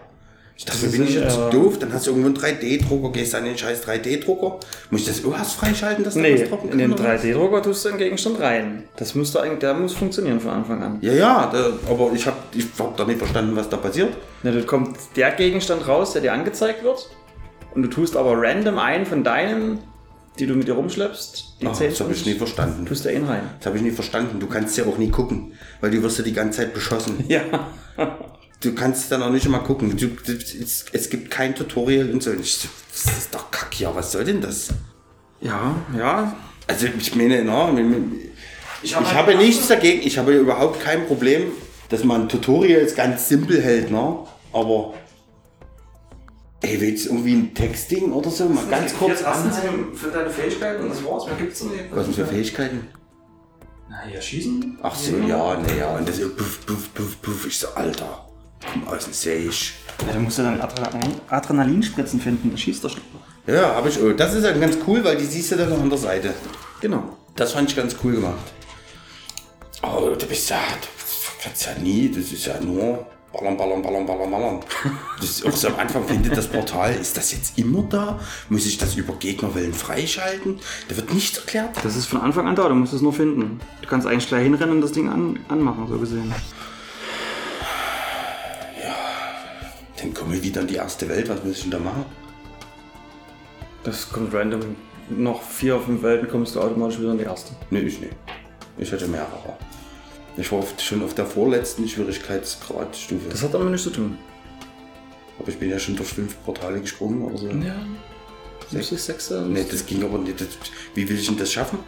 Ich dachte, Das bin ich jetzt äh, doof? Dann hast du irgendwo einen 3D-Drucker, gehst an den scheiß 3D-Drucker. Muss ich das erst freischalten, dass da Nee, was droppen in den kann, oder? 3D-Drucker tust du einen Gegenstand rein. Das muss da eigentlich, der muss funktionieren von Anfang an. Ja, ja, da, aber ich habe ich hab da nicht verstanden, was da passiert. Na, da kommt der Gegenstand raus, der dir angezeigt wird. Und du tust aber random einen von deinen, die du mit dir rumschleppst, die zehn das habe ich nie verstanden. tust du einen rein. Das habe ich nie verstanden. Du kannst ja auch nie gucken, weil du wirst ja die ganze Zeit beschossen. Ja. Du kannst dann auch nicht immer gucken. Du, es, es gibt kein Tutorial und so. Ich so, das ist doch kack, ja, was soll denn das? Ja, ja. Also ich meine, na, ich, ich halt habe gedacht- nichts dagegen. Ich habe überhaupt kein Problem, dass man Tutorials ganz simpel hält, ne? Aber Ey, willst du irgendwie ein Textding oder so? Mal ganz kurz an. für deine Fähigkeiten und das war's. Mehr gibt's nicht. Was sind für Fähigkeiten? Na, hier schießen. Ach so, ja, ne, ja. Und das so puff, puff, puff, puff. Ich so, Alter, aus dem Seich. Ja, da musst du dann Adrenalin, Adrenalinspritzen finden. Da schießt der Schnuppe. Ja, habe ich. Oh, das ist dann ganz cool, weil die siehst du dann noch an der Seite. Genau. Das fand ich ganz cool gemacht. Aber du bist ja, du kannst ja nie, das ist ja nur ballern, ballern, ballern, ballern, ballern. Das ist auch so am Anfang findet das Portal, ist das jetzt immer da? Muss ich das über Gegnerwellen freischalten? Da wird nichts erklärt. Das ist von Anfang an da, du musst es nur finden. Du kannst eigentlich gleich hinrennen und das Ding an, anmachen, so gesehen. Dann komme ich wieder in die erste Welt, was muss ich denn da machen? Das kommt random. Noch vier, fünf Welten kommst du automatisch wieder in die erste. Nee, ich nicht. Ich hatte mehrere. Ich war oft schon auf der vorletzten Schwierigkeitsgradstufe. Das hat damit nichts zu tun. Aber ich bin ja schon durch fünf Portale gesprungen oder so. Ja. Sechs, sechs, Nee, das ging aber nicht. Das, wie will ich denn das schaffen?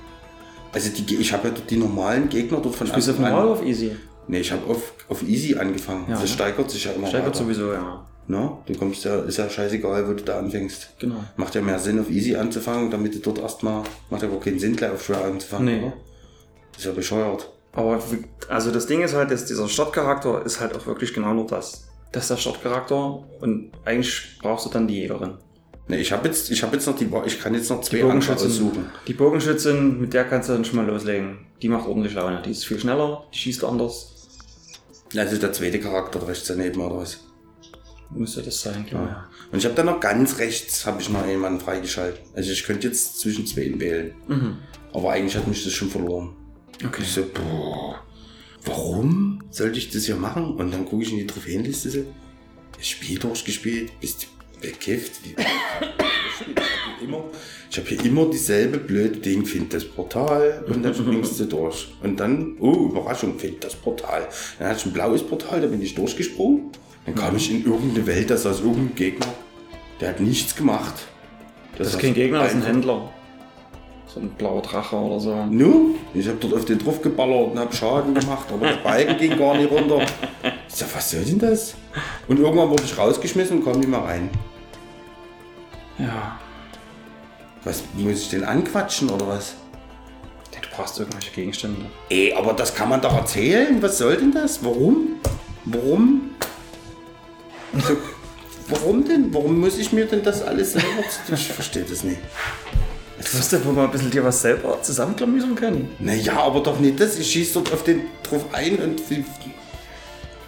Also die, ich habe ja die normalen Gegner dort von Spielst du auf normal oder auf easy? Nee, ich habe auf, auf easy angefangen. Ja. das steigert sich ja immer Steigert weiter. sowieso, ja. No? Du kommst ja, ist ja scheißegal, wo du da anfängst. Genau. Macht ja mehr Sinn, auf easy anzufangen, damit du dort erstmal, macht ja wohl keinen Sinn, gleich auf schwer anzufangen. Nee. oder? Ist ja bescheuert. Aber also das Ding ist halt, dass dieser Startcharakter ist halt auch wirklich genau nur das. Das ist der Startcharakter und eigentlich brauchst du dann die Jägerin. Nee, ich habe jetzt, ich habe jetzt noch die, ich kann jetzt noch zwei Bogenschützin, aussuchen. die Bogenschützin, mit der kannst du dann schon mal loslegen. Die macht ordentlich Laune. Die ist viel schneller, die schießt anders. Also der zweite Charakter rechts daneben oder was? Müsste das sein, glaube ich. Ja. Und ich habe dann noch ganz rechts, habe ich noch jemanden freigeschaltet. Also ich könnte jetzt zwischen zwei wählen. Mhm. Aber eigentlich hat mich das schon verloren. Okay. Ich so, boah, warum sollte ich das hier machen? Und dann gucke ich in die Trophäenliste so. Das Spiel durchgespielt, bist du bekifft. Wie, immer, ich habe hier immer dieselbe blöde Ding, find das Portal und dann springst du durch. Und dann, oh, Überraschung, find das Portal. Dann hatte ich ein blaues Portal, da bin ich durchgesprungen. Dann kam ich in irgendeine Welt, da saß irgendein Gegner. Der hat nichts gemacht. Das ist saß kein Gegner, das ist ein Händler. So ein blauer Drache oder so. Nu, ich habe dort auf den drauf geballert und habe Schaden gemacht, aber der Balken ging gar nicht runter. Ich sag, was soll denn das? Und irgendwann wurde ich rausgeschmissen und kam nicht mehr rein. Ja. Was muss ich denn anquatschen oder was? Du brauchst irgendwelche Gegenstände. Ey, aber das kann man doch erzählen. Was soll denn das? Warum? Warum? So, warum denn? Warum muss ich mir denn das alles selber... Ich verstehe das nicht. Du wirst ja wohl mal ein bisschen dir was selber zusammenklamüsern können. Naja, aber doch nicht das. Ich schieße dort auf den drauf ein und...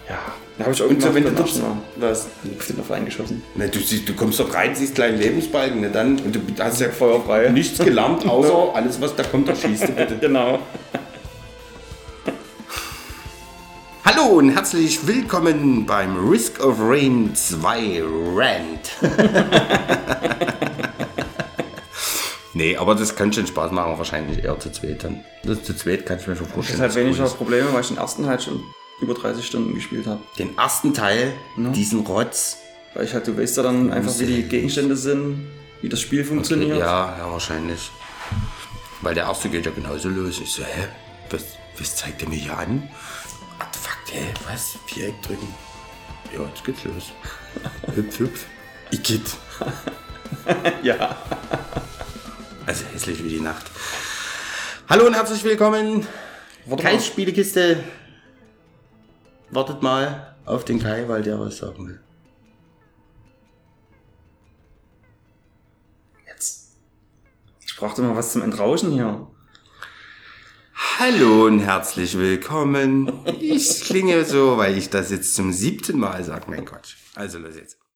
Ja, da habe ich Und irgendwann so, wenn du dort... Was? auf den auf eingeschossen. Na, du, siehst, du kommst dort rein, siehst kleinen Lebensbalken, ne, dann, und du hast ja Feuerfrei. nichts gelernt, außer alles, was da kommt, da schießt du bitte. Genau. Hallo und herzlich willkommen beim Risk of Rain 2 Rant. nee, aber das kann schon Spaß machen, wahrscheinlich eher zu zweit dann. Das zu zweit kann ich mir schon Das vorstellen. ist halt weniger. Probleme, weil ich den ersten halt schon über 30 Stunden gespielt habe. Den ersten Teil, diesen Rotz. Weil ich halt, du weißt ja dann einfach, wie die Gegenstände sind, wie das Spiel funktioniert. Ja, ja, wahrscheinlich. Weil der erste geht ja genauso los. Ich so, hä? Was, was zeigt er mir hier an? Hä? Was? Viereck drücken. Ja, jetzt geht's los. hüpf, hüpf. Igitt. ja. Also hässlich wie die Nacht. Hallo und herzlich willkommen. Warte Kais mal. Spielekiste. Wartet mal auf den Kai, weil der was sagen will. Jetzt. Ich brauchte mal was zum Entrauschen hier. Hallo und herzlich willkommen. Ich klinge so, weil ich das jetzt zum siebten Mal sage. Mein Gott. Also los jetzt.